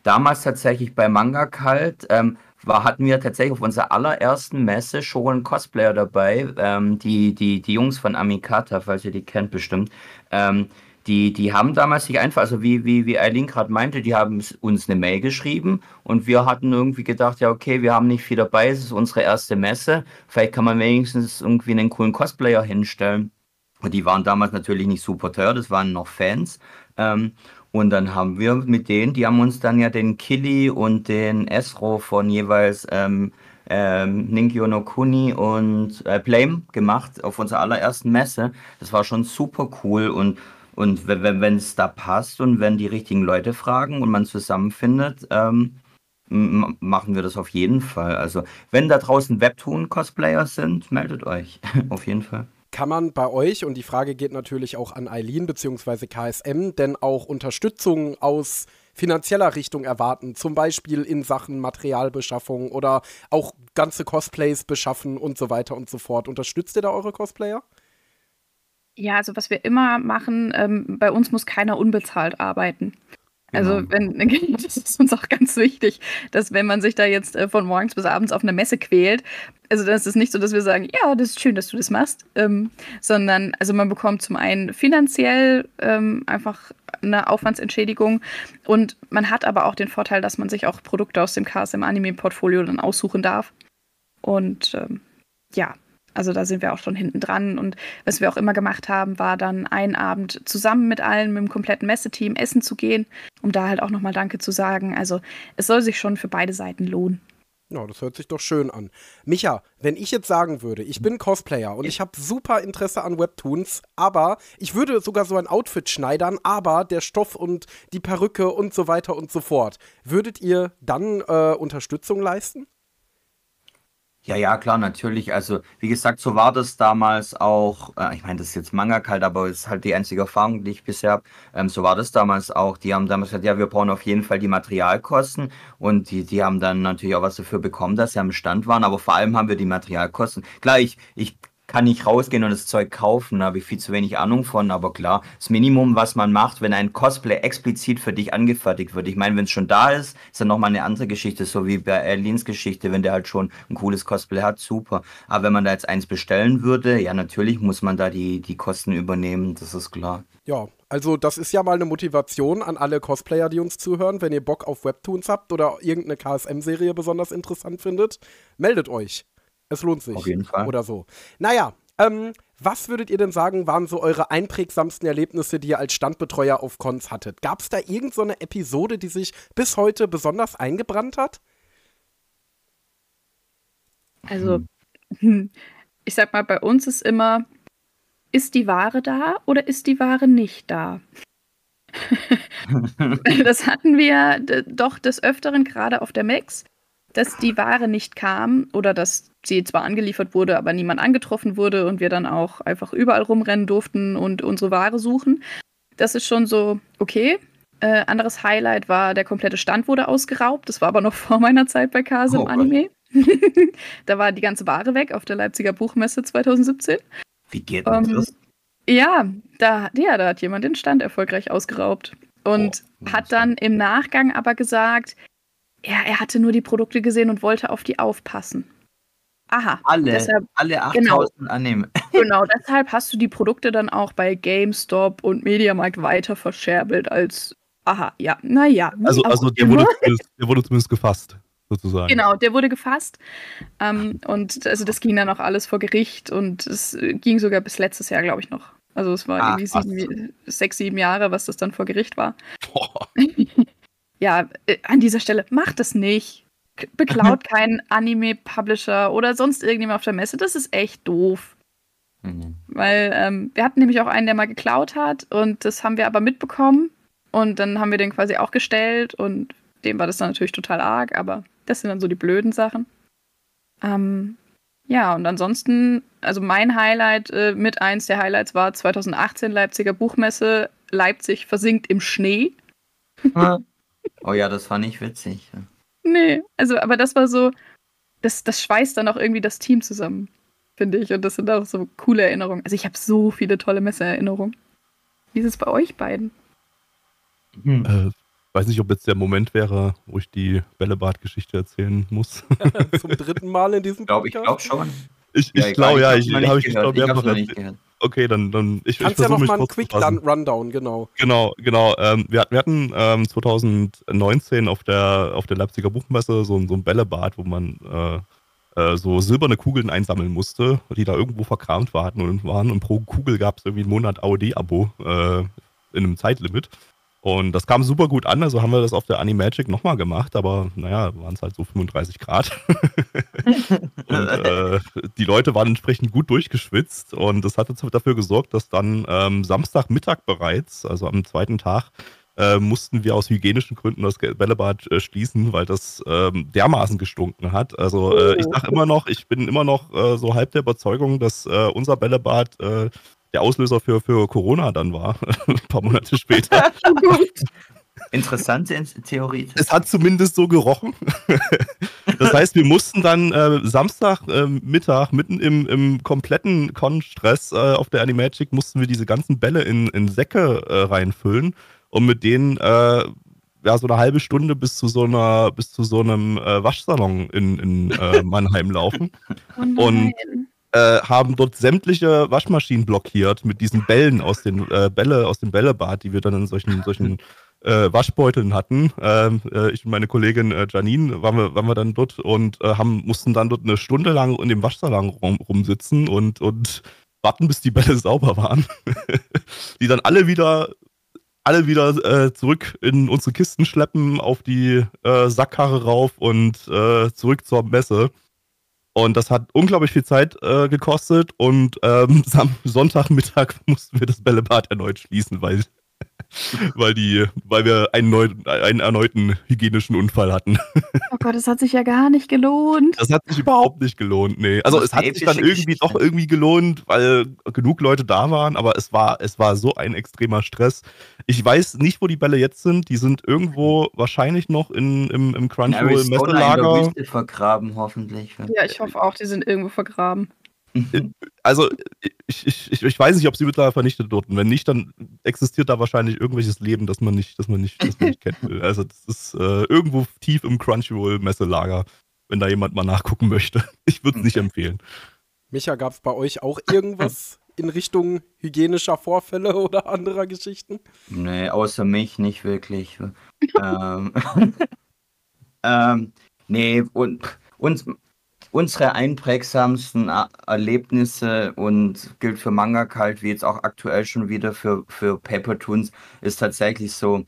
damals tatsächlich bei Manga Kalt ähm, war, hatten wir tatsächlich auf unserer allerersten Messe schon einen Cosplayer dabei. Ähm, die, die, die Jungs von Amikata, falls ihr die kennt bestimmt. Ähm, die, die haben damals sich einfach, also wie, wie, wie Eileen gerade meinte, die haben uns eine Mail geschrieben und wir hatten irgendwie gedacht, ja, okay, wir haben nicht viel dabei, es ist unsere erste Messe, vielleicht kann man wenigstens irgendwie einen coolen Cosplayer hinstellen. Und die waren damals natürlich nicht super teuer, das waren noch Fans. Ähm, und dann haben wir mit denen, die haben uns dann ja den Killy und den Esro von jeweils ähm, ähm, Ninkyo no Kuni und äh, Blame gemacht auf unserer allerersten Messe. Das war schon super cool und und wenn es da passt und wenn die richtigen Leute fragen und man zusammenfindet, ähm, machen wir das auf jeden Fall. Also, wenn da draußen Webtoon-Cosplayer sind, meldet euch. auf jeden Fall. Kann man bei euch, und die Frage geht natürlich auch an Eileen bzw. KSM, denn auch Unterstützung aus finanzieller Richtung erwarten, zum Beispiel in Sachen Materialbeschaffung oder auch ganze Cosplays beschaffen und so weiter und so fort. Unterstützt ihr da eure Cosplayer? Ja, also was wir immer machen, ähm, bei uns muss keiner unbezahlt arbeiten. Also Genau. wenn das ist uns auch ganz wichtig, dass wenn man sich da jetzt, äh, von morgens bis abends auf 'ner Messe quält also, dann ist es nicht so, dass wir sagen: „Ja, das ist schön, dass du das machst“, ähm, sondern also, man bekommt zum einen finanziell, ähm, einfach eine Aufwandsentschädigung und man hat aber auch den Vorteil, dass man sich auch Produkte aus dem KSM-Anime-Portfolio dann aussuchen darf. Und, ähm, ja, also da sind wir auch schon hinten dran. Und was wir auch immer gemacht haben, war dann einen Abend zusammen mit allen, mit dem kompletten Messeteam essen zu gehen, um da halt auch nochmal Danke zu sagen. Also es soll sich schon für beide Seiten lohnen. Ja, das hört sich doch schön an. Micha, wenn ich jetzt sagen würde, ich bin Cosplayer und ich habe super Interesse an Webtoons, aber ich würde sogar so ein Outfit schneidern, aber der Stoff und die Perücke und so weiter und so fort, würdet ihr dann äh, Unterstützung leisten? Ja, ja, klar, natürlich. Also, wie gesagt, so war das damals auch. Äh, ich meine, das ist jetzt Manga kalt, aber es ist halt die einzige Erfahrung, die ich bisher habe. Ähm, so war das damals auch. Die haben damals gesagt, ja, wir brauchen auf jeden Fall die Materialkosten und die, die haben dann natürlich auch was dafür bekommen, dass sie am Stand waren, aber vor allem haben wir die Materialkosten. Klar, ich, ich kann nicht rausgehen und das Zeug kaufen, da habe ich viel zu wenig Ahnung von, aber klar, das Minimum, was man macht, wenn ein Cosplay explizit für dich angefertigt wird. Ich meine, wenn es schon da ist, ist dann nochmal eine andere Geschichte, so wie bei Erlins Geschichte, wenn der halt schon ein cooles Cosplay hat, super. Aber wenn man da jetzt eins bestellen würde, ja, natürlich muss man da die, die Kosten übernehmen, das ist klar. Ja, also das ist ja mal eine Motivation an alle Cosplayer, die uns zuhören. Wenn ihr Bock auf Webtoons habt oder irgendeine KSM-Serie besonders interessant findet, meldet euch. Es lohnt sich. Auf jeden Fall. Oder so. Naja, ähm, was würdet ihr denn sagen, waren so eure einprägsamsten Erlebnisse, die ihr als Standbetreuer auf Cons hattet? Gab es da irgendeine so Episode, die sich bis heute besonders eingebrannt hat? Also, hm. ich sag mal, bei uns ist immer, ist die Ware da oder ist die Ware nicht da? das hatten wir doch des Öfteren gerade auf der Max dass die Ware nicht kam oder dass sie zwar angeliefert wurde, aber niemand angetroffen wurde und wir dann auch einfach überall rumrennen durften und unsere Ware suchen. Das ist schon so okay. Äh, anderes Highlight war, der komplette Stand wurde ausgeraubt. Das war aber noch vor meiner Zeit bei Kase oh, im Anime. da war die ganze Ware weg auf der Leipziger Buchmesse 2017. Wie geht um, ähm, das? Ja da, ja, da hat jemand den Stand erfolgreich ausgeraubt und oh, hat dann im Nachgang aber gesagt, ja, er hatte nur die Produkte gesehen und wollte auf die aufpassen. Aha. Alle, deshalb, alle 8000 genau, annehmen. Genau, deshalb hast du die Produkte dann auch bei GameStop und Mediamarkt weiter verscherbelt als, aha, ja, naja. Also, also der, wurde der wurde zumindest gefasst sozusagen. Genau, der wurde gefasst. Ähm, und also das ging dann auch alles vor Gericht und es ging sogar bis letztes Jahr, glaube ich, noch. Also es war Ach, irgendwie sieben, sechs, sieben Jahre, was das dann vor Gericht war. Boah. ja, äh, an dieser Stelle, macht es nicht. Beklaut keinen Anime-Publisher oder sonst irgendjemand auf der Messe. Das ist echt doof. Mhm. Weil ähm, wir hatten nämlich auch einen, der mal geklaut hat und das haben wir aber mitbekommen und dann haben wir den quasi auch gestellt und dem war das dann natürlich total arg, aber das sind dann so die blöden Sachen. Ähm, ja, und ansonsten, also mein Highlight äh, mit eins der Highlights war 2018 Leipziger Buchmesse. Leipzig versinkt im Schnee. Ah. Oh ja, das war nicht witzig. Nee, also, aber das war so, das, das schweißt dann auch irgendwie das Team zusammen, finde ich. Und das sind auch so coole Erinnerungen. Also ich habe so viele tolle Messeerinnerungen. Wie ist es bei euch beiden? Hm. Äh, weiß nicht, ob jetzt der Moment wäre, wo ich die Bällebad-Geschichte erzählen muss. Zum dritten Mal in diesem Podcast? Ich glaube schon. Ich, ich ja, glaube, ja, ich, habe ich, ich glaube, mehrfach erzählt. Okay, dann, dann ich, Kannst ich ja noch mal einen Quick Rundown, genau. Genau, genau. Ähm, wir, wir, hatten ähm, 2019 auf der, auf der Leipziger Buchmesse so, so ein Bällebad, wo man äh, äh, so silberne Kugeln einsammeln musste, die da irgendwo verkramt waren und waren. Und pro Kugel gab es irgendwie einen Monat AOD-Abo äh, in einem Zeitlimit. Und das kam super gut an, also haben wir das auf der Animagic nochmal gemacht, aber naja, waren es halt so 35 Grad. und äh, die Leute waren entsprechend gut durchgeschwitzt und das hat dafür gesorgt, dass dann ähm, Samstagmittag bereits, also am zweiten Tag, äh, mussten wir aus hygienischen Gründen das Bällebad äh, schließen, weil das ähm, dermaßen gestunken hat. Also äh, ich sage immer noch, ich bin immer noch äh, so halb der Überzeugung, dass äh, unser Bällebad äh, der Auslöser für, für Corona dann war, ein paar Monate später. Interessante Theorie. Es hat zumindest so gerochen. das heißt, wir mussten dann äh, Samstag äh, Mittag mitten im, im kompletten Con-Stress äh, auf der Animagic mussten wir diese ganzen Bälle in, in Säcke äh, reinfüllen und mit denen äh, ja, so eine halbe Stunde bis zu so einer bis zu so einem äh, Waschsalon in, in Mannheim laufen. Oh und äh, haben dort sämtliche Waschmaschinen blockiert mit diesen Bällen aus den äh, Bälle aus dem Bällebad, die wir dann in solchen solchen äh, Waschbeuteln hatten. Ähm, äh, ich und meine Kollegin äh, Janine waren wir, waren wir dann dort und äh, haben, mussten dann dort eine Stunde lang in dem Waschsalon rum, rumsitzen und, und warten, bis die Bälle sauber waren. die dann alle wieder alle wieder äh, zurück in unsere Kisten schleppen, auf die Sackkarre rauf und zurück zur Messe. Und das hat unglaublich viel Zeit äh, gekostet. Und ähm, Sonntagmittag mussten wir das Bällebad erneut schließen, weil weil die, weil wir einen, neu, einen erneuten hygienischen Unfall hatten. Oh Gott, das hat sich ja gar nicht gelohnt. Das hat sich überhaupt nicht gelohnt, nee. Also es hat sich dann irgendwie doch irgendwie gelohnt, weil genug Leute da waren, aber es war, es war so ein extremer Stress. Ich weiß nicht, wo die Bälle jetzt sind. Die sind irgendwo wahrscheinlich noch in, im, im Crunchyroll Messelager. vergraben, hoffentlich. Ja, ich hoffe auch, die sind irgendwo vergraben. Also, ich, ich, ich weiß nicht, ob sie mittlerweile vernichtet wurden. Wenn nicht, dann existiert da wahrscheinlich irgendwelches Leben, das man nicht, das man nicht, das man nicht kennt. Also, das ist äh, irgendwo tief im Crunchyroll-Messelager, wenn da jemand mal nachgucken möchte. Ich würde es nicht empfehlen. Micha, gab es bei euch auch irgendwas in Richtung hygienischer Vorfälle oder anderer Geschichten? Nee, außer mich nicht wirklich. ähm, ähm, nee, und uns, unsere einprägsamsten Erlebnisse und gilt für Manga kalt, wie jetzt auch aktuell schon wieder für, für Paper Toons, ist tatsächlich so,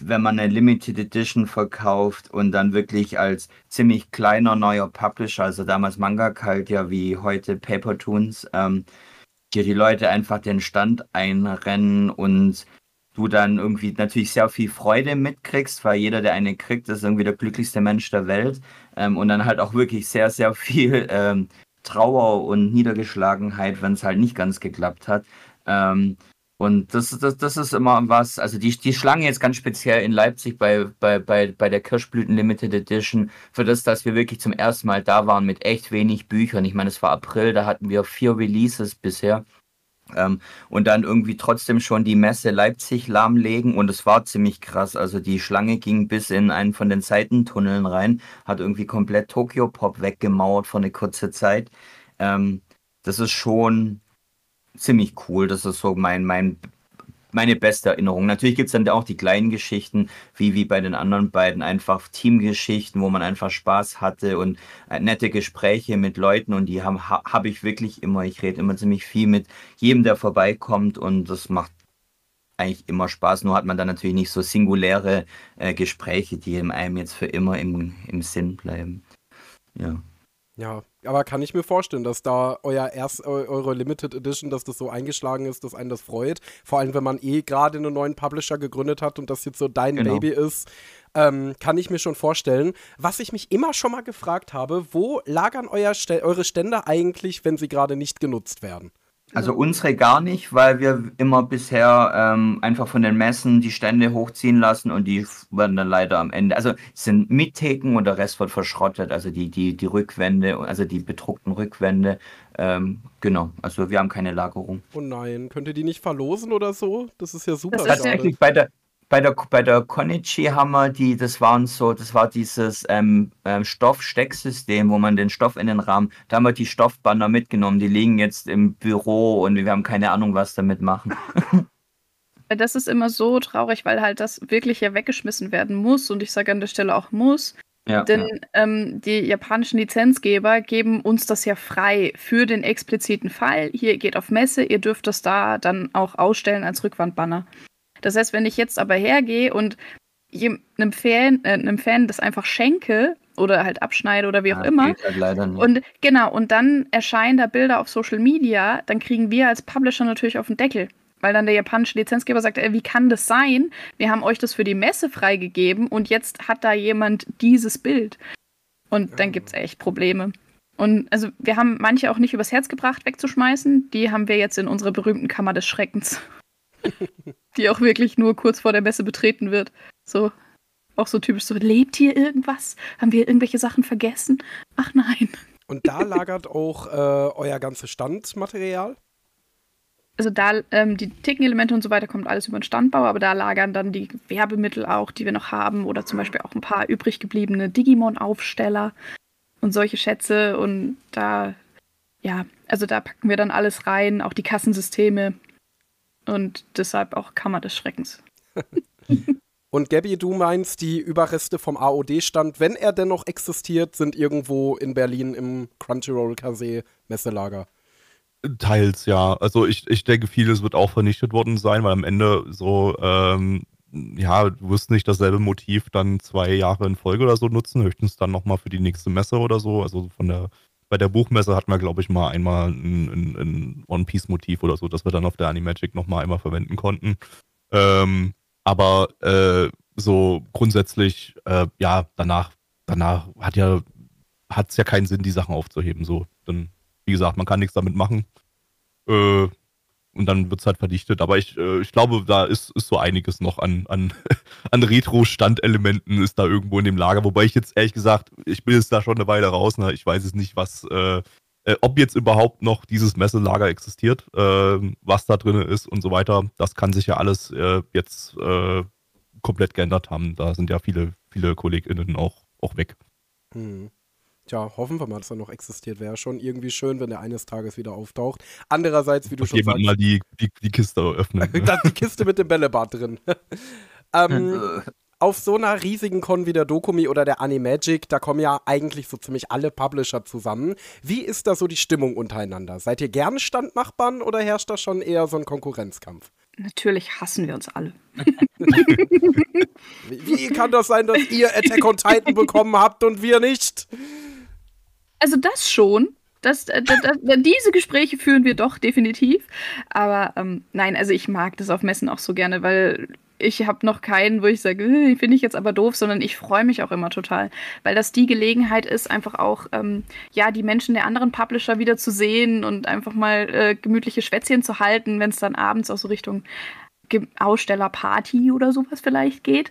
wenn man eine Limited Edition verkauft und dann wirklich als ziemlich kleiner neuer Publisher, also damals Manga kalt ja wie heute Paper Toons, ähm, dir die Leute einfach den Stand einrennen und du dann irgendwie natürlich sehr viel Freude mitkriegst, weil jeder, der eine kriegt, ist irgendwie der glücklichste Mensch der Welt. Ähm, und dann halt auch wirklich sehr, sehr viel ähm, Trauer und Niedergeschlagenheit, wenn es halt nicht ganz geklappt hat. Ähm, und das, das, das ist immer was, also die, die Schlange jetzt ganz speziell in Leipzig bei, bei, bei, bei der Kirschblüten Limited Edition, für das, dass wir wirklich zum ersten Mal da waren mit echt wenig Büchern. Ich meine, es war April, da hatten wir vier Releases bisher. Ähm, und dann irgendwie trotzdem schon die Messe Leipzig lahmlegen und es war ziemlich krass. Also die Schlange ging bis in einen von den Seitentunneln rein, hat irgendwie komplett Tokyo Pop weggemauert für eine kurze Zeit. Ähm, das ist schon ziemlich cool. Das ist so mein, mein meine beste Erinnerung. Natürlich gibt es dann auch die kleinen Geschichten, wie, wie bei den anderen beiden, einfach Teamgeschichten, wo man einfach Spaß hatte und äh, nette Gespräche mit Leuten und die habe hab ich wirklich immer. Ich rede immer ziemlich viel mit jedem, der vorbeikommt und das macht eigentlich immer Spaß. Nur hat man dann natürlich nicht so singuläre äh, Gespräche, die einem jetzt für immer im, im Sinn bleiben. Ja. Ja, aber kann ich mir vorstellen, dass da euer erst, eure Limited Edition, dass das so eingeschlagen ist, dass einen das freut. Vor allem, wenn man eh gerade einen neuen Publisher gegründet hat und das jetzt so dein genau. Baby ist, ähm, kann ich mir schon vorstellen. Was ich mich immer schon mal gefragt habe, wo lagern euer, eure Stände eigentlich, wenn sie gerade nicht genutzt werden? Also unsere gar nicht, weil wir immer bisher ähm, einfach von den Messen die Stände hochziehen lassen und die werden dann leider am Ende, also sind Mittheken und der Rest wird verschrottet, also die, die, die Rückwände, also die bedruckten Rückwände. Ähm, genau, also wir haben keine Lagerung. Oh nein, könnt ihr die nicht verlosen oder so? Das ist ja super. Das ist tatsächlich bei der, bei der, bei der Konichi haben wir die, das waren so, das war dieses ähm, ähm, Stoffstecksystem, wo man den Stoff in den Rahmen, da haben wir die Stoffbanner mitgenommen, die liegen jetzt im Büro und wir haben keine Ahnung, was damit machen. Das ist immer so traurig, weil halt das wirklich ja weggeschmissen werden muss und ich sage an der Stelle auch muss. Ja, Denn ja. Ähm, die japanischen Lizenzgeber geben uns das ja frei für den expliziten Fall. Hier geht auf Messe, ihr dürft das da dann auch ausstellen als Rückwandbanner. Das heißt, wenn ich jetzt aber hergehe und einem Fan, äh, einem Fan das einfach schenke oder halt abschneide oder wie auch ja, immer. Halt leider nicht. Und genau, und dann erscheinen da Bilder auf Social Media, dann kriegen wir als Publisher natürlich auf den Deckel. Weil dann der japanische Lizenzgeber sagt, ey, wie kann das sein? Wir haben euch das für die Messe freigegeben und jetzt hat da jemand dieses Bild. Und dann gibt es echt Probleme. Und also wir haben manche auch nicht übers Herz gebracht, wegzuschmeißen. Die haben wir jetzt in unserer berühmten Kammer des Schreckens. die auch wirklich nur kurz vor der Messe betreten wird. So, auch so typisch so, lebt hier irgendwas? Haben wir irgendwelche Sachen vergessen? Ach nein. Und da lagert auch äh, euer ganzes Standmaterial? Also da, ähm, die Tickenelemente und so weiter kommt alles über den Standbau, aber da lagern dann die Werbemittel auch, die wir noch haben, oder zum Beispiel auch ein paar übrig gebliebene Digimon-Aufsteller und solche Schätze. Und da, ja, also da packen wir dann alles rein, auch die Kassensysteme. Und deshalb auch Kammer des Schreckens. Und Gabby, du meinst, die Überreste vom AOD-Stand, wenn er denn noch existiert, sind irgendwo in Berlin im Crunchyroll Café Messelager. Teils, ja. Also ich, ich denke, vieles wird auch vernichtet worden sein, weil am Ende so, ähm, ja, du wirst nicht dasselbe Motiv dann zwei Jahre in Folge oder so nutzen, höchstens dann nochmal für die nächste Messe oder so. Also von der, bei der Buchmesse hatten wir, glaube ich, mal einmal ein, ein, ein One-Piece-Motiv oder so, das wir dann auf der Animagic nochmal einmal verwenden konnten. Ähm, aber äh, so grundsätzlich, äh, ja, danach, danach hat ja, hat es ja keinen Sinn, die Sachen aufzuheben. So, dann, wie gesagt, man kann nichts damit machen. Äh, und dann wird es halt verdichtet. Aber ich, äh, ich glaube, da ist, ist so einiges noch an, an, an Retro-Standelementen ist da irgendwo in dem Lager. Wobei ich jetzt ehrlich gesagt, ich bin jetzt da schon eine Weile raus. Ne? Ich weiß es nicht, was, äh, äh, ob jetzt überhaupt noch dieses Messelager existiert, äh, was da drin ist und so weiter, das kann sich ja alles äh, jetzt äh, komplett geändert haben. Da sind ja viele, viele KollegInnen auch, auch weg. Hm. Tja, hoffen wir mal, dass er noch existiert. Wäre schon irgendwie schön, wenn er eines Tages wieder auftaucht. Andererseits, wie du schon sagst. mal die, die, die Kiste öffnen. Ne? die Kiste mit dem Bällebad drin. ähm, auf so einer riesigen Con wie der Dokumi oder der Animagic, da kommen ja eigentlich so ziemlich alle Publisher zusammen. Wie ist da so die Stimmung untereinander? Seid ihr gerne Standnachbarn oder herrscht da schon eher so ein Konkurrenzkampf? Natürlich hassen wir uns alle. wie, wie kann das sein, dass ihr Attack on Titan bekommen habt und wir nicht? Also das schon. Das, das, das, diese Gespräche führen wir doch definitiv. Aber ähm, nein, also ich mag das auf Messen auch so gerne, weil ich habe noch keinen, wo ich sage, äh, finde ich jetzt aber doof, sondern ich freue mich auch immer total, weil das die Gelegenheit ist, einfach auch ähm, ja die Menschen der anderen Publisher wieder zu sehen und einfach mal äh, gemütliche Schwätzchen zu halten, wenn es dann abends auch so Richtung Ausstellerparty oder sowas vielleicht geht.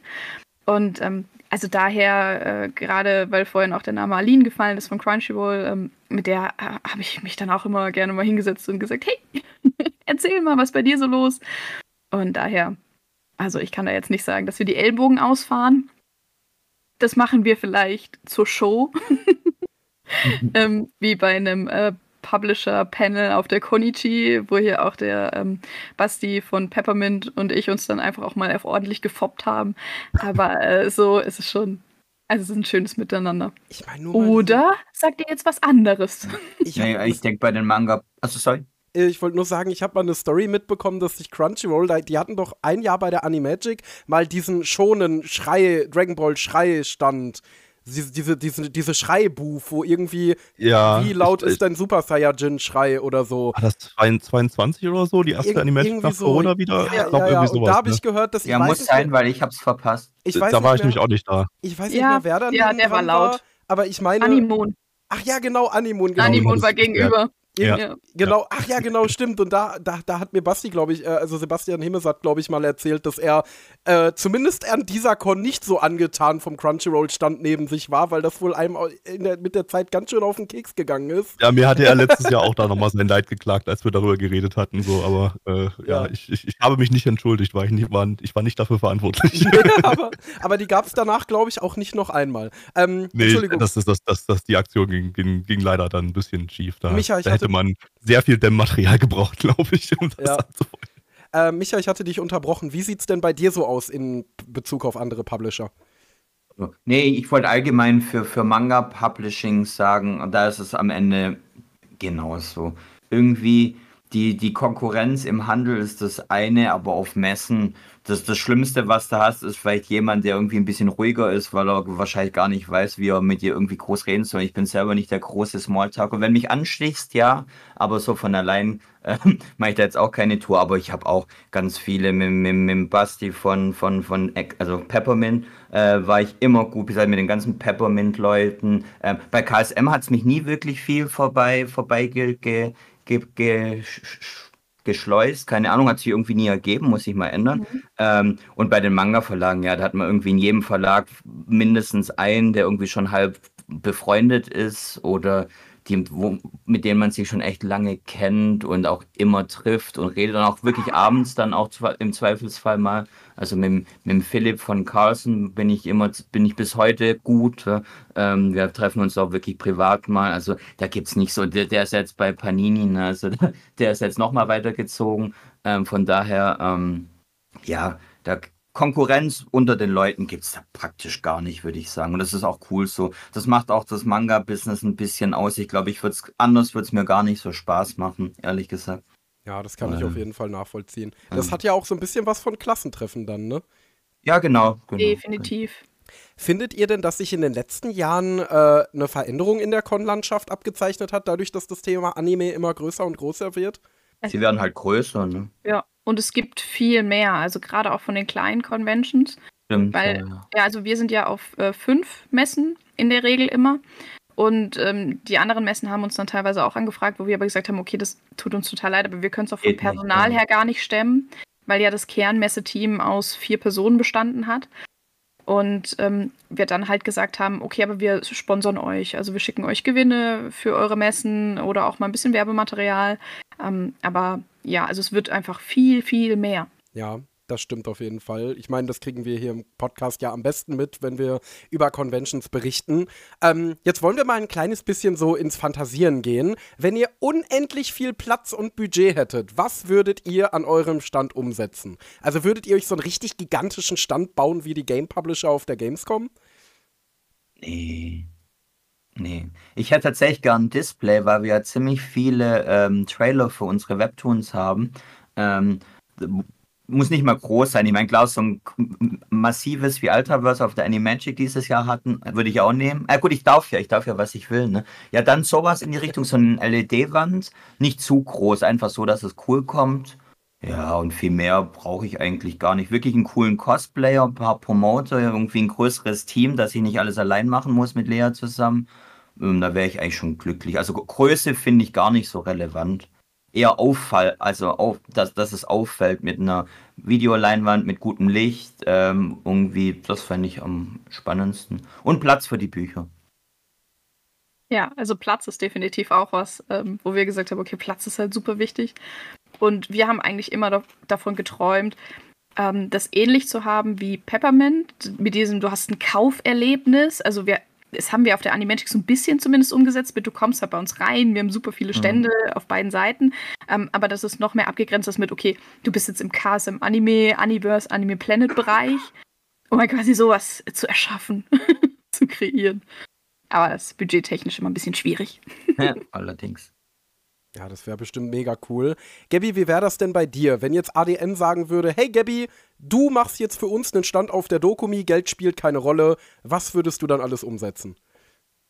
Und ähm, also daher, äh, gerade weil vorhin auch der Name Aline gefallen ist von Crunchyroll, ähm, mit der äh, habe ich mich dann auch immer gerne mal hingesetzt und gesagt, hey, erzähl mal, was bei dir so los? Und daher also ich kann da jetzt nicht sagen, dass wir die Ellbogen ausfahren. Das machen wir vielleicht zur Show. mhm. ähm, wie bei einem äh, Publisher-Panel auf der Konichi, wo hier auch der ähm, Basti von Peppermint und ich uns dann einfach auch mal ordentlich gefoppt haben. Aber äh, so ist es schon. Also es ist ein schönes Miteinander. Ich mein Oder sagt ihr jetzt was anderes? Ich, nee, ich denke bei den Manga. Also sorry. Äh, ich wollte nur sagen, ich habe mal eine Story mitbekommen, dass sich Crunchyroll, die hatten doch ein Jahr bei der Animagic mal diesen schonen Schrei, Dragon Ball Schrei stand. Diese, diese, diese, diese Schreibuch, wo irgendwie, ja, wie laut ich, ist dein Super Saiyajin-Schrei oder so. War das 22 oder so, die erste Ir Animagic nach so, Corona wieder? Ja, ich ja, ja. Sowas, da habe ich ne? gehört, dass Ja, muss sein, mehr, weil ich hab's verpasst. Ich weiß da war ich nämlich auch nicht da. Ich weiß nicht mehr, wer da Ja, der war laut. War, aber ich meine. Animon. Ach ja, genau, Animon. Genau. Animon war gegenüber. Ja. ja. Genau, ach ja, genau, stimmt. Und da, da, da hat mir Basti, glaube ich, äh, also Sebastian Himmes hat, glaube ich, mal erzählt, dass er äh, zumindest an dieser Con nicht so angetan vom Crunchyroll-Stand neben sich war, weil das wohl einem der, mit der Zeit ganz schön auf den Keks gegangen ist. Ja, mir hatte er letztes Jahr auch da nochmal sein Leid geklagt, als wir darüber geredet hatten, so, aber äh, ja, ja ich, ich, ich, habe mich nicht entschuldigt, weil ich nicht war, ich war nicht dafür verantwortlich. aber, aber die gab es danach, glaube ich, auch nicht noch einmal. Ähm, nee, Entschuldigung. Das, das, das, das, das, die Aktion ging, ging, ging leider dann ein bisschen schief. Da, Micha, da hätte man sehr viel Dämmmaterial gebraucht, glaube ich, um das ja. Äh, Micha, ich hatte dich unterbrochen. Wie sieht es denn bei dir so aus in Bezug auf andere Publisher? Nee, ich wollte allgemein für, für Manga-Publishing sagen, da ist es am Ende genauso. Irgendwie, die, die Konkurrenz im Handel ist das eine, aber auf Messen, das, das Schlimmste, was du hast, ist vielleicht jemand, der irgendwie ein bisschen ruhiger ist, weil er wahrscheinlich gar nicht weiß, wie er mit dir irgendwie groß reden soll. Ich bin selber nicht der große Smalltalk. Und wenn mich anstichst, ja, aber so von allein äh, mache ich da jetzt auch keine Tour. Aber ich habe auch ganz viele mit, mit, mit Basti von, von, von also Peppermint äh, war ich immer gut, bis mit den ganzen Peppermint-Leuten. Äh, bei KSM hat es mich nie wirklich viel vorbei, vorbei ge, ge, ge, ge geschleust. Keine Ahnung, hat sich irgendwie nie ergeben, muss ich mal ändern. Mhm. Ähm, und bei den Manga-Verlagen, ja, da hat man irgendwie in jedem Verlag mindestens einen, der irgendwie schon halb befreundet ist oder die, wo, mit denen man sich schon echt lange kennt und auch immer trifft und redet und auch wirklich abends dann auch im Zweifelsfall mal. Also mit, mit Philipp von Carlson bin ich immer, bin ich bis heute gut. Ähm, wir treffen uns auch wirklich privat mal. Also da gibt es nicht so, der, der, ist jetzt bei Panini, ne? also der ist jetzt nochmal weitergezogen. Ähm, von daher, ähm, ja, da Konkurrenz unter den Leuten gibt es da praktisch gar nicht, würde ich sagen. Und das ist auch cool so. Das macht auch das Manga-Business ein bisschen aus. Ich glaube, ich würde es anders würde es mir gar nicht so Spaß machen, ehrlich gesagt. Ja, das kann äh, ich auf jeden Fall nachvollziehen. Das äh, hat ja auch so ein bisschen was von Klassentreffen dann, ne? Ja, genau. genau Definitiv. Findet ihr denn, dass sich in den letzten Jahren äh, eine Veränderung in der Con-Landschaft abgezeichnet hat, dadurch, dass das Thema Anime immer größer und größer wird? Sie werden halt größer, ne? Ja, und es gibt viel mehr, also gerade auch von den kleinen Conventions. Stimmt, weil, ja, ja. also wir sind ja auf äh, fünf Messen in der Regel immer. Und ähm, die anderen Messen haben uns dann teilweise auch angefragt, wo wir aber gesagt haben, okay, das tut uns total leid, aber wir können es auch vom Personal nicht, her gar nicht stemmen, weil ja das Kernmesseteam aus vier Personen bestanden hat. Und ähm, wir dann halt gesagt haben, okay, aber wir sponsern euch. Also wir schicken euch Gewinne für eure Messen oder auch mal ein bisschen Werbematerial. Ähm, aber ja, also es wird einfach viel, viel mehr. Ja, das stimmt auf jeden Fall. Ich meine, das kriegen wir hier im Podcast ja am besten mit, wenn wir über Conventions berichten. Ähm, jetzt wollen wir mal ein kleines bisschen so ins Fantasieren gehen. Wenn ihr unendlich viel Platz und Budget hättet, was würdet ihr an eurem Stand umsetzen? Also würdet ihr euch so einen richtig gigantischen Stand bauen wie die Game Publisher auf der Gamescom? Nee. Nee. Ich hätte tatsächlich gern ein Display, weil wir ja ziemlich viele ähm, Trailer für unsere Webtoons haben. Ähm, muss nicht mal groß sein. Ich meine, klar, so ein massives wie Ultraverse auf der Animagic dieses Jahr hatten, würde ich auch nehmen. Ah, gut, ich darf ja, ich darf ja, was ich will. Ne? Ja, dann sowas in die Richtung, so eine LED-Wand. Nicht zu groß, einfach so, dass es cool kommt. Ja, und viel mehr brauche ich eigentlich gar nicht. Wirklich einen coolen Cosplayer, ein paar Promoter, irgendwie ein größeres Team, dass ich nicht alles allein machen muss mit Lea zusammen. Ähm, da wäre ich eigentlich schon glücklich. Also Größe finde ich gar nicht so relevant eher auffall, also auf, dass, dass es auffällt mit einer Videoleinwand, mit gutem Licht. Ähm, irgendwie, das fände ich am spannendsten. Und Platz für die Bücher. Ja, also Platz ist definitiv auch was, ähm, wo wir gesagt haben, okay, Platz ist halt super wichtig. Und wir haben eigentlich immer da davon geträumt, ähm, das ähnlich zu haben wie Peppermint, mit diesem, du hast ein Kauferlebnis. Also wir das haben wir auf der Animagic so ein bisschen zumindest umgesetzt, mit du kommst halt bei uns rein, wir haben super viele mhm. Stände mhm. auf beiden Seiten, ähm, aber das ist noch mehr abgegrenzt ist mit, okay, du bist jetzt im KSM Anime, Universe, Anime Planet Bereich, um mal quasi sowas zu erschaffen, zu kreieren. Aber das ist budgettechnisch immer ein bisschen schwierig. Ja, allerdings. Ja, das wäre bestimmt mega cool. Gabby, wie wäre das denn bei dir, wenn jetzt ADN sagen würde, hey Gabby, du machst jetzt für uns einen Stand auf der Dokumi, Geld spielt keine Rolle. Was würdest du dann alles umsetzen?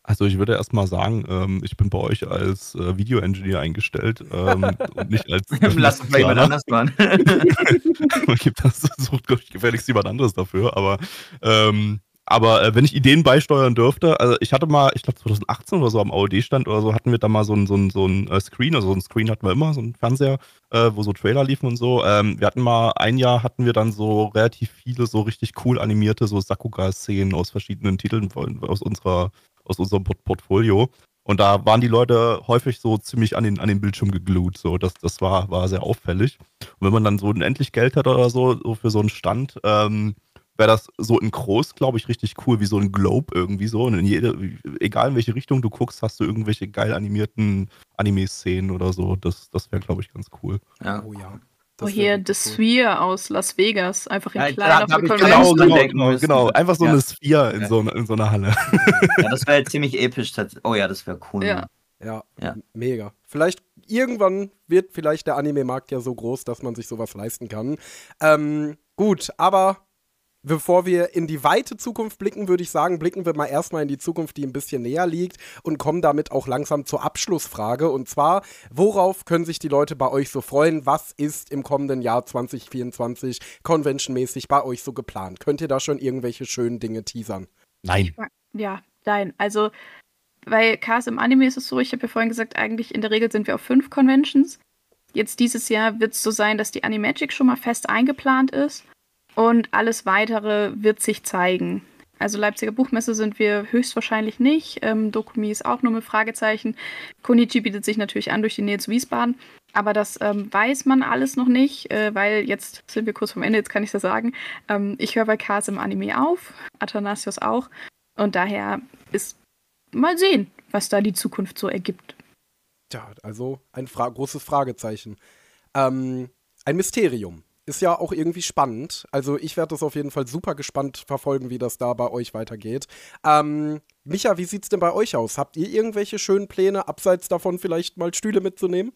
Also ich würde erstmal sagen, ähm, ich bin bei euch als äh, Video-Engineer eingestellt ähm, und nicht als Lass uns mal jemand anders machen. Man gibt das, sucht gefährlichst jemand anderes dafür, aber ähm, aber äh, wenn ich Ideen beisteuern dürfte, also ich hatte mal, ich glaube 2018 oder so am AOD-Stand oder so, hatten wir da mal so ein, so ein, so ein äh, Screen, also so ein Screen hatten wir immer, so ein Fernseher, äh, wo so Trailer liefen und so. Ähm, wir hatten mal, ein Jahr hatten wir dann so relativ viele so richtig cool animierte so Sakuga-Szenen aus verschiedenen Titeln aus unserer, aus unserem Port Portfolio. Und da waren die Leute häufig so ziemlich an den, an den Bildschirm gegluht. So, das, das war, war sehr auffällig. Und wenn man dann so unendlich Geld hat oder so, so für so einen Stand, ähm, wäre das so in groß, glaube ich, richtig cool, wie so ein Globe irgendwie so. Und in jede, egal in welche Richtung du guckst, hast du irgendwelche geil animierten Anime-Szenen oder so. Das, das wäre, glaube ich, ganz cool. Ja. Oh ja. Oh, hier The Sphere aus Las Vegas, einfach in ja, klein auf Genau, genau, genau, genau, Einfach so ja. eine Sphere in, ja. so, in so einer Halle. Ja, das wäre ziemlich episch. Oh ja, das wäre cool. Ja. ja. Ja, mega. Vielleicht irgendwann wird vielleicht der Anime-Markt ja so groß, dass man sich sowas leisten kann. Ähm, gut, aber Bevor wir in die weite Zukunft blicken, würde ich sagen, blicken wir mal erstmal in die Zukunft, die ein bisschen näher liegt und kommen damit auch langsam zur Abschlussfrage. Und zwar, worauf können sich die Leute bei euch so freuen? Was ist im kommenden Jahr 2024 conventionmäßig bei euch so geplant? Könnt ihr da schon irgendwelche schönen Dinge teasern? Nein. Ja, nein. Also bei Cars im Anime ist es so, ich habe ja vorhin gesagt, eigentlich in der Regel sind wir auf fünf Conventions. Jetzt dieses Jahr wird es so sein, dass die Animagic schon mal fest eingeplant ist. Und alles weitere wird sich zeigen. Also Leipziger Buchmesse sind wir höchstwahrscheinlich nicht. Ähm, Dokumi ist auch nur mit Fragezeichen. Konichi bietet sich natürlich an durch die Nähe zu Wiesbaden. Aber das ähm, weiß man alles noch nicht, äh, weil jetzt sind wir kurz vom Ende, jetzt kann ich das sagen. Ähm, ich höre bei Kars im Anime auf, Athanasios auch. Und daher ist mal sehen, was da die Zukunft so ergibt. Tja, also ein Fra großes Fragezeichen. Ähm, ein Mysterium ist ja auch irgendwie spannend. Also ich werde das auf jeden Fall super gespannt verfolgen, wie das da bei euch weitergeht. Ähm, Micha, wie sieht's denn bei euch aus? Habt ihr irgendwelche schönen Pläne, abseits davon vielleicht mal Stühle mitzunehmen?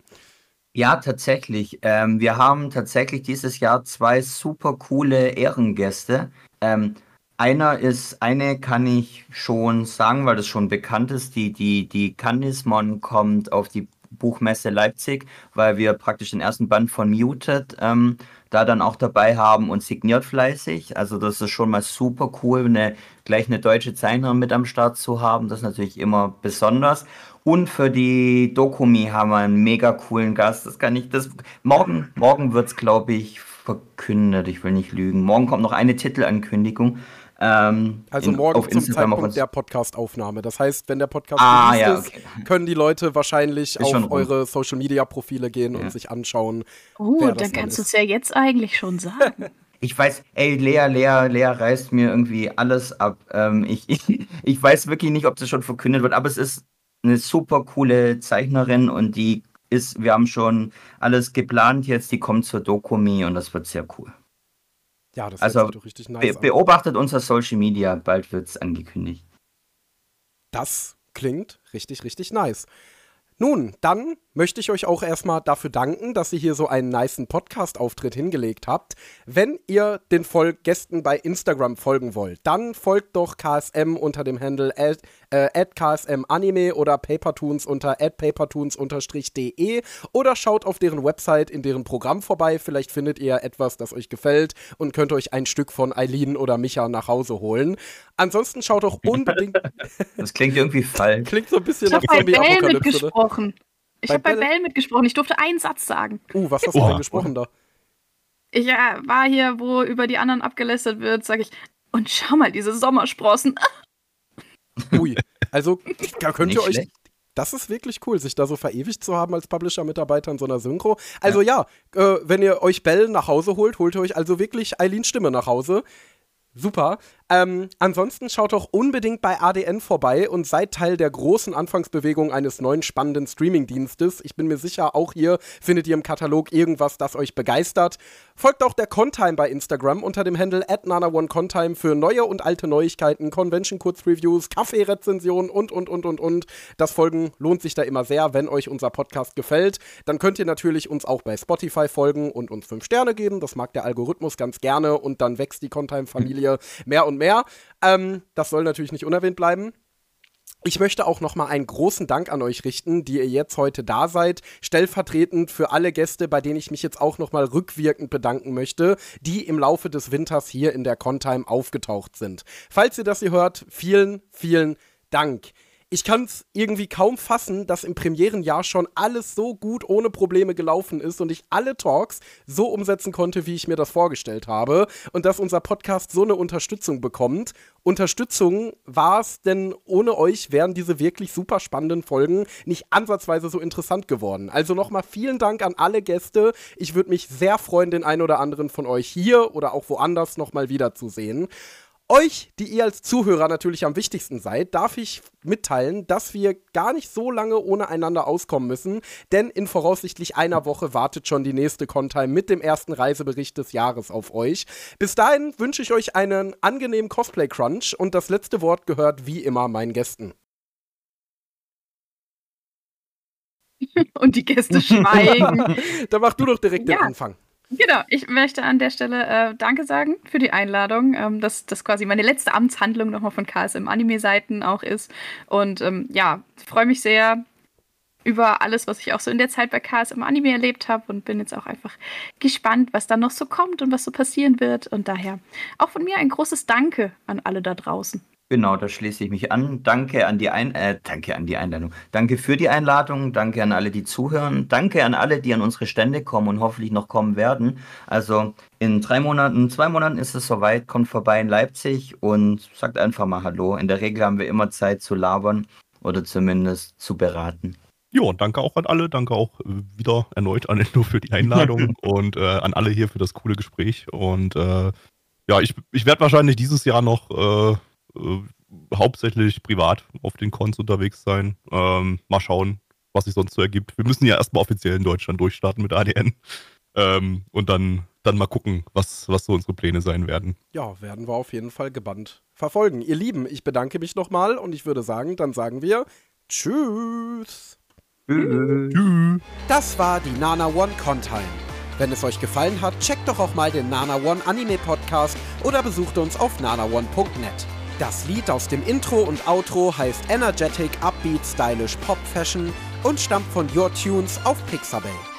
Ja, tatsächlich. Ähm, wir haben tatsächlich dieses Jahr zwei super coole Ehrengäste. Ähm, einer ist, eine kann ich schon sagen, weil das schon bekannt ist, die, die, die Canismon kommt auf die Buchmesse Leipzig, weil wir praktisch den ersten Band von Muted ähm, da dann auch dabei haben und signiert fleißig. Also das ist schon mal super cool, eine, gleich eine deutsche Zeichnerin mit am Start zu haben. Das ist natürlich immer besonders. Und für die Dokumi haben wir einen mega coolen Gast. Das kann ich, das, morgen, morgen wird es, glaube ich, verkündet. Ich will nicht lügen. Morgen kommt noch eine Titelankündigung. Ähm, also in, morgen zum Instagram Zeitpunkt der Podcastaufnahme. Das heißt, wenn der Podcast ah, ja, ist, okay. können die Leute wahrscheinlich ist auf eure Social Media Profile gehen ja. und sich anschauen. Oh, dann kannst du es ja jetzt eigentlich schon sagen. Ich weiß, ey, Lea, Lea, Lea reißt mir irgendwie alles ab. Ähm, ich, ich, ich weiß wirklich nicht, ob das schon verkündet wird, aber es ist eine super coole Zeichnerin und die ist, wir haben schon alles geplant jetzt, die kommt zur Dokumi und das wird sehr cool. Ja, das also, doch richtig nice. Be beobachtet unser Social Media, bald wird es angekündigt. Das klingt richtig, richtig nice. Nun, dann möchte ich euch auch erstmal dafür danken, dass ihr hier so einen niceen Podcast-Auftritt hingelegt habt. Wenn ihr den Vol Gästen bei Instagram folgen wollt, dann folgt doch KSM unter dem Handle äh, @ksmanime oder Papertoons unter @papertoons_de oder schaut auf deren Website in deren Programm vorbei. Vielleicht findet ihr etwas, das euch gefällt und könnt euch ein Stück von Eileen oder Micha nach Hause holen. Ansonsten schaut doch unbedingt. das klingt irgendwie falsch. Klingt so ein bisschen ich nach Zombie-Apokalypse. mitgesprochen. Ich habe bei Bell mitgesprochen. Ich durfte einen Satz sagen. Uh, was hast du denn gesprochen da? Ich äh, war hier, wo über die anderen abgelästert wird, sage ich, und schau mal, diese Sommersprossen. Ui, also da könnt ihr euch. Das ist wirklich cool, sich da so verewigt zu haben als Publisher-Mitarbeiter in so einer Synchro. Also ja, ja äh, wenn ihr euch Bell nach Hause holt, holt ihr euch also wirklich Eileens Stimme nach Hause. Super. Ähm, ansonsten schaut doch unbedingt bei ADN vorbei und seid Teil der großen Anfangsbewegung eines neuen spannenden Streaming-Dienstes. Ich bin mir sicher, auch hier findet ihr im Katalog irgendwas, das euch begeistert. Folgt auch der Contime bei Instagram unter dem Handle @nana1contime für neue und alte Neuigkeiten, Convention-Kurzreviews, Kaffee-Rezensionen und, und, und, und, und. Das Folgen lohnt sich da immer sehr, wenn euch unser Podcast gefällt. Dann könnt ihr natürlich uns auch bei Spotify folgen und uns fünf Sterne geben. Das mag der Algorithmus ganz gerne und dann wächst die Contime-Familie mehr und mehr. Ähm, das soll natürlich nicht unerwähnt bleiben. Ich möchte auch noch mal einen großen Dank an euch richten, die ihr jetzt heute da seid, stellvertretend für alle Gäste, bei denen ich mich jetzt auch noch mal rückwirkend bedanken möchte, die im Laufe des Winters hier in der Contime aufgetaucht sind. Falls ihr das hier hört, vielen, vielen Dank ich kann es irgendwie kaum fassen, dass im Premierenjahr schon alles so gut ohne Probleme gelaufen ist und ich alle Talks so umsetzen konnte, wie ich mir das vorgestellt habe und dass unser Podcast so eine Unterstützung bekommt. Unterstützung war es, denn ohne euch wären diese wirklich super spannenden Folgen nicht ansatzweise so interessant geworden. Also nochmal vielen Dank an alle Gäste. Ich würde mich sehr freuen, den einen oder anderen von euch hier oder auch woanders nochmal wiederzusehen. Euch, die ihr als Zuhörer natürlich am wichtigsten seid, darf ich mitteilen, dass wir gar nicht so lange ohne einander auskommen müssen, denn in voraussichtlich einer Woche wartet schon die nächste Contime mit dem ersten Reisebericht des Jahres auf euch. Bis dahin wünsche ich euch einen angenehmen Cosplay-Crunch und das letzte Wort gehört wie immer meinen Gästen. und die Gäste schweigen. Dann mach du doch direkt ja. den Anfang. Genau, ich möchte an der Stelle äh, Danke sagen für die Einladung, ähm, dass das quasi meine letzte Amtshandlung nochmal von KSM Anime-Seiten auch ist. Und ähm, ja, freue mich sehr über alles, was ich auch so in der Zeit bei KSM Anime erlebt habe und bin jetzt auch einfach gespannt, was da noch so kommt und was so passieren wird. Und daher auch von mir ein großes Danke an alle da draußen. Genau, da schließe ich mich an. Danke an die Ein äh, danke an die Einladung. Danke für die Einladung. Danke an alle, die zuhören. Danke an alle, die an unsere Stände kommen und hoffentlich noch kommen werden. Also in drei Monaten, zwei Monaten ist es soweit. Kommt vorbei in Leipzig und sagt einfach mal Hallo. In der Regel haben wir immer Zeit zu labern oder zumindest zu beraten. Ja, danke auch an alle. Danke auch wieder erneut an Endo für die Einladung und äh, an alle hier für das coole Gespräch. Und äh, ja, ich, ich werde wahrscheinlich dieses Jahr noch äh, äh, hauptsächlich privat auf den Cons unterwegs sein. Ähm, mal schauen, was sich sonst so ergibt. Wir müssen ja erstmal offiziell in Deutschland durchstarten mit ADN. Ähm, und dann, dann mal gucken, was, was so unsere Pläne sein werden. Ja, werden wir auf jeden Fall gebannt verfolgen. Ihr Lieben, ich bedanke mich nochmal und ich würde sagen, dann sagen wir Tschüss. Tschüss. Das war die Nana One Contime. Wenn es euch gefallen hat, checkt doch auch mal den Nana One Anime Podcast oder besucht uns auf nanaone.net. Das Lied aus dem Intro und Outro heißt Energetic Upbeat Stylish Pop Fashion und stammt von Your Tunes auf Pixabay.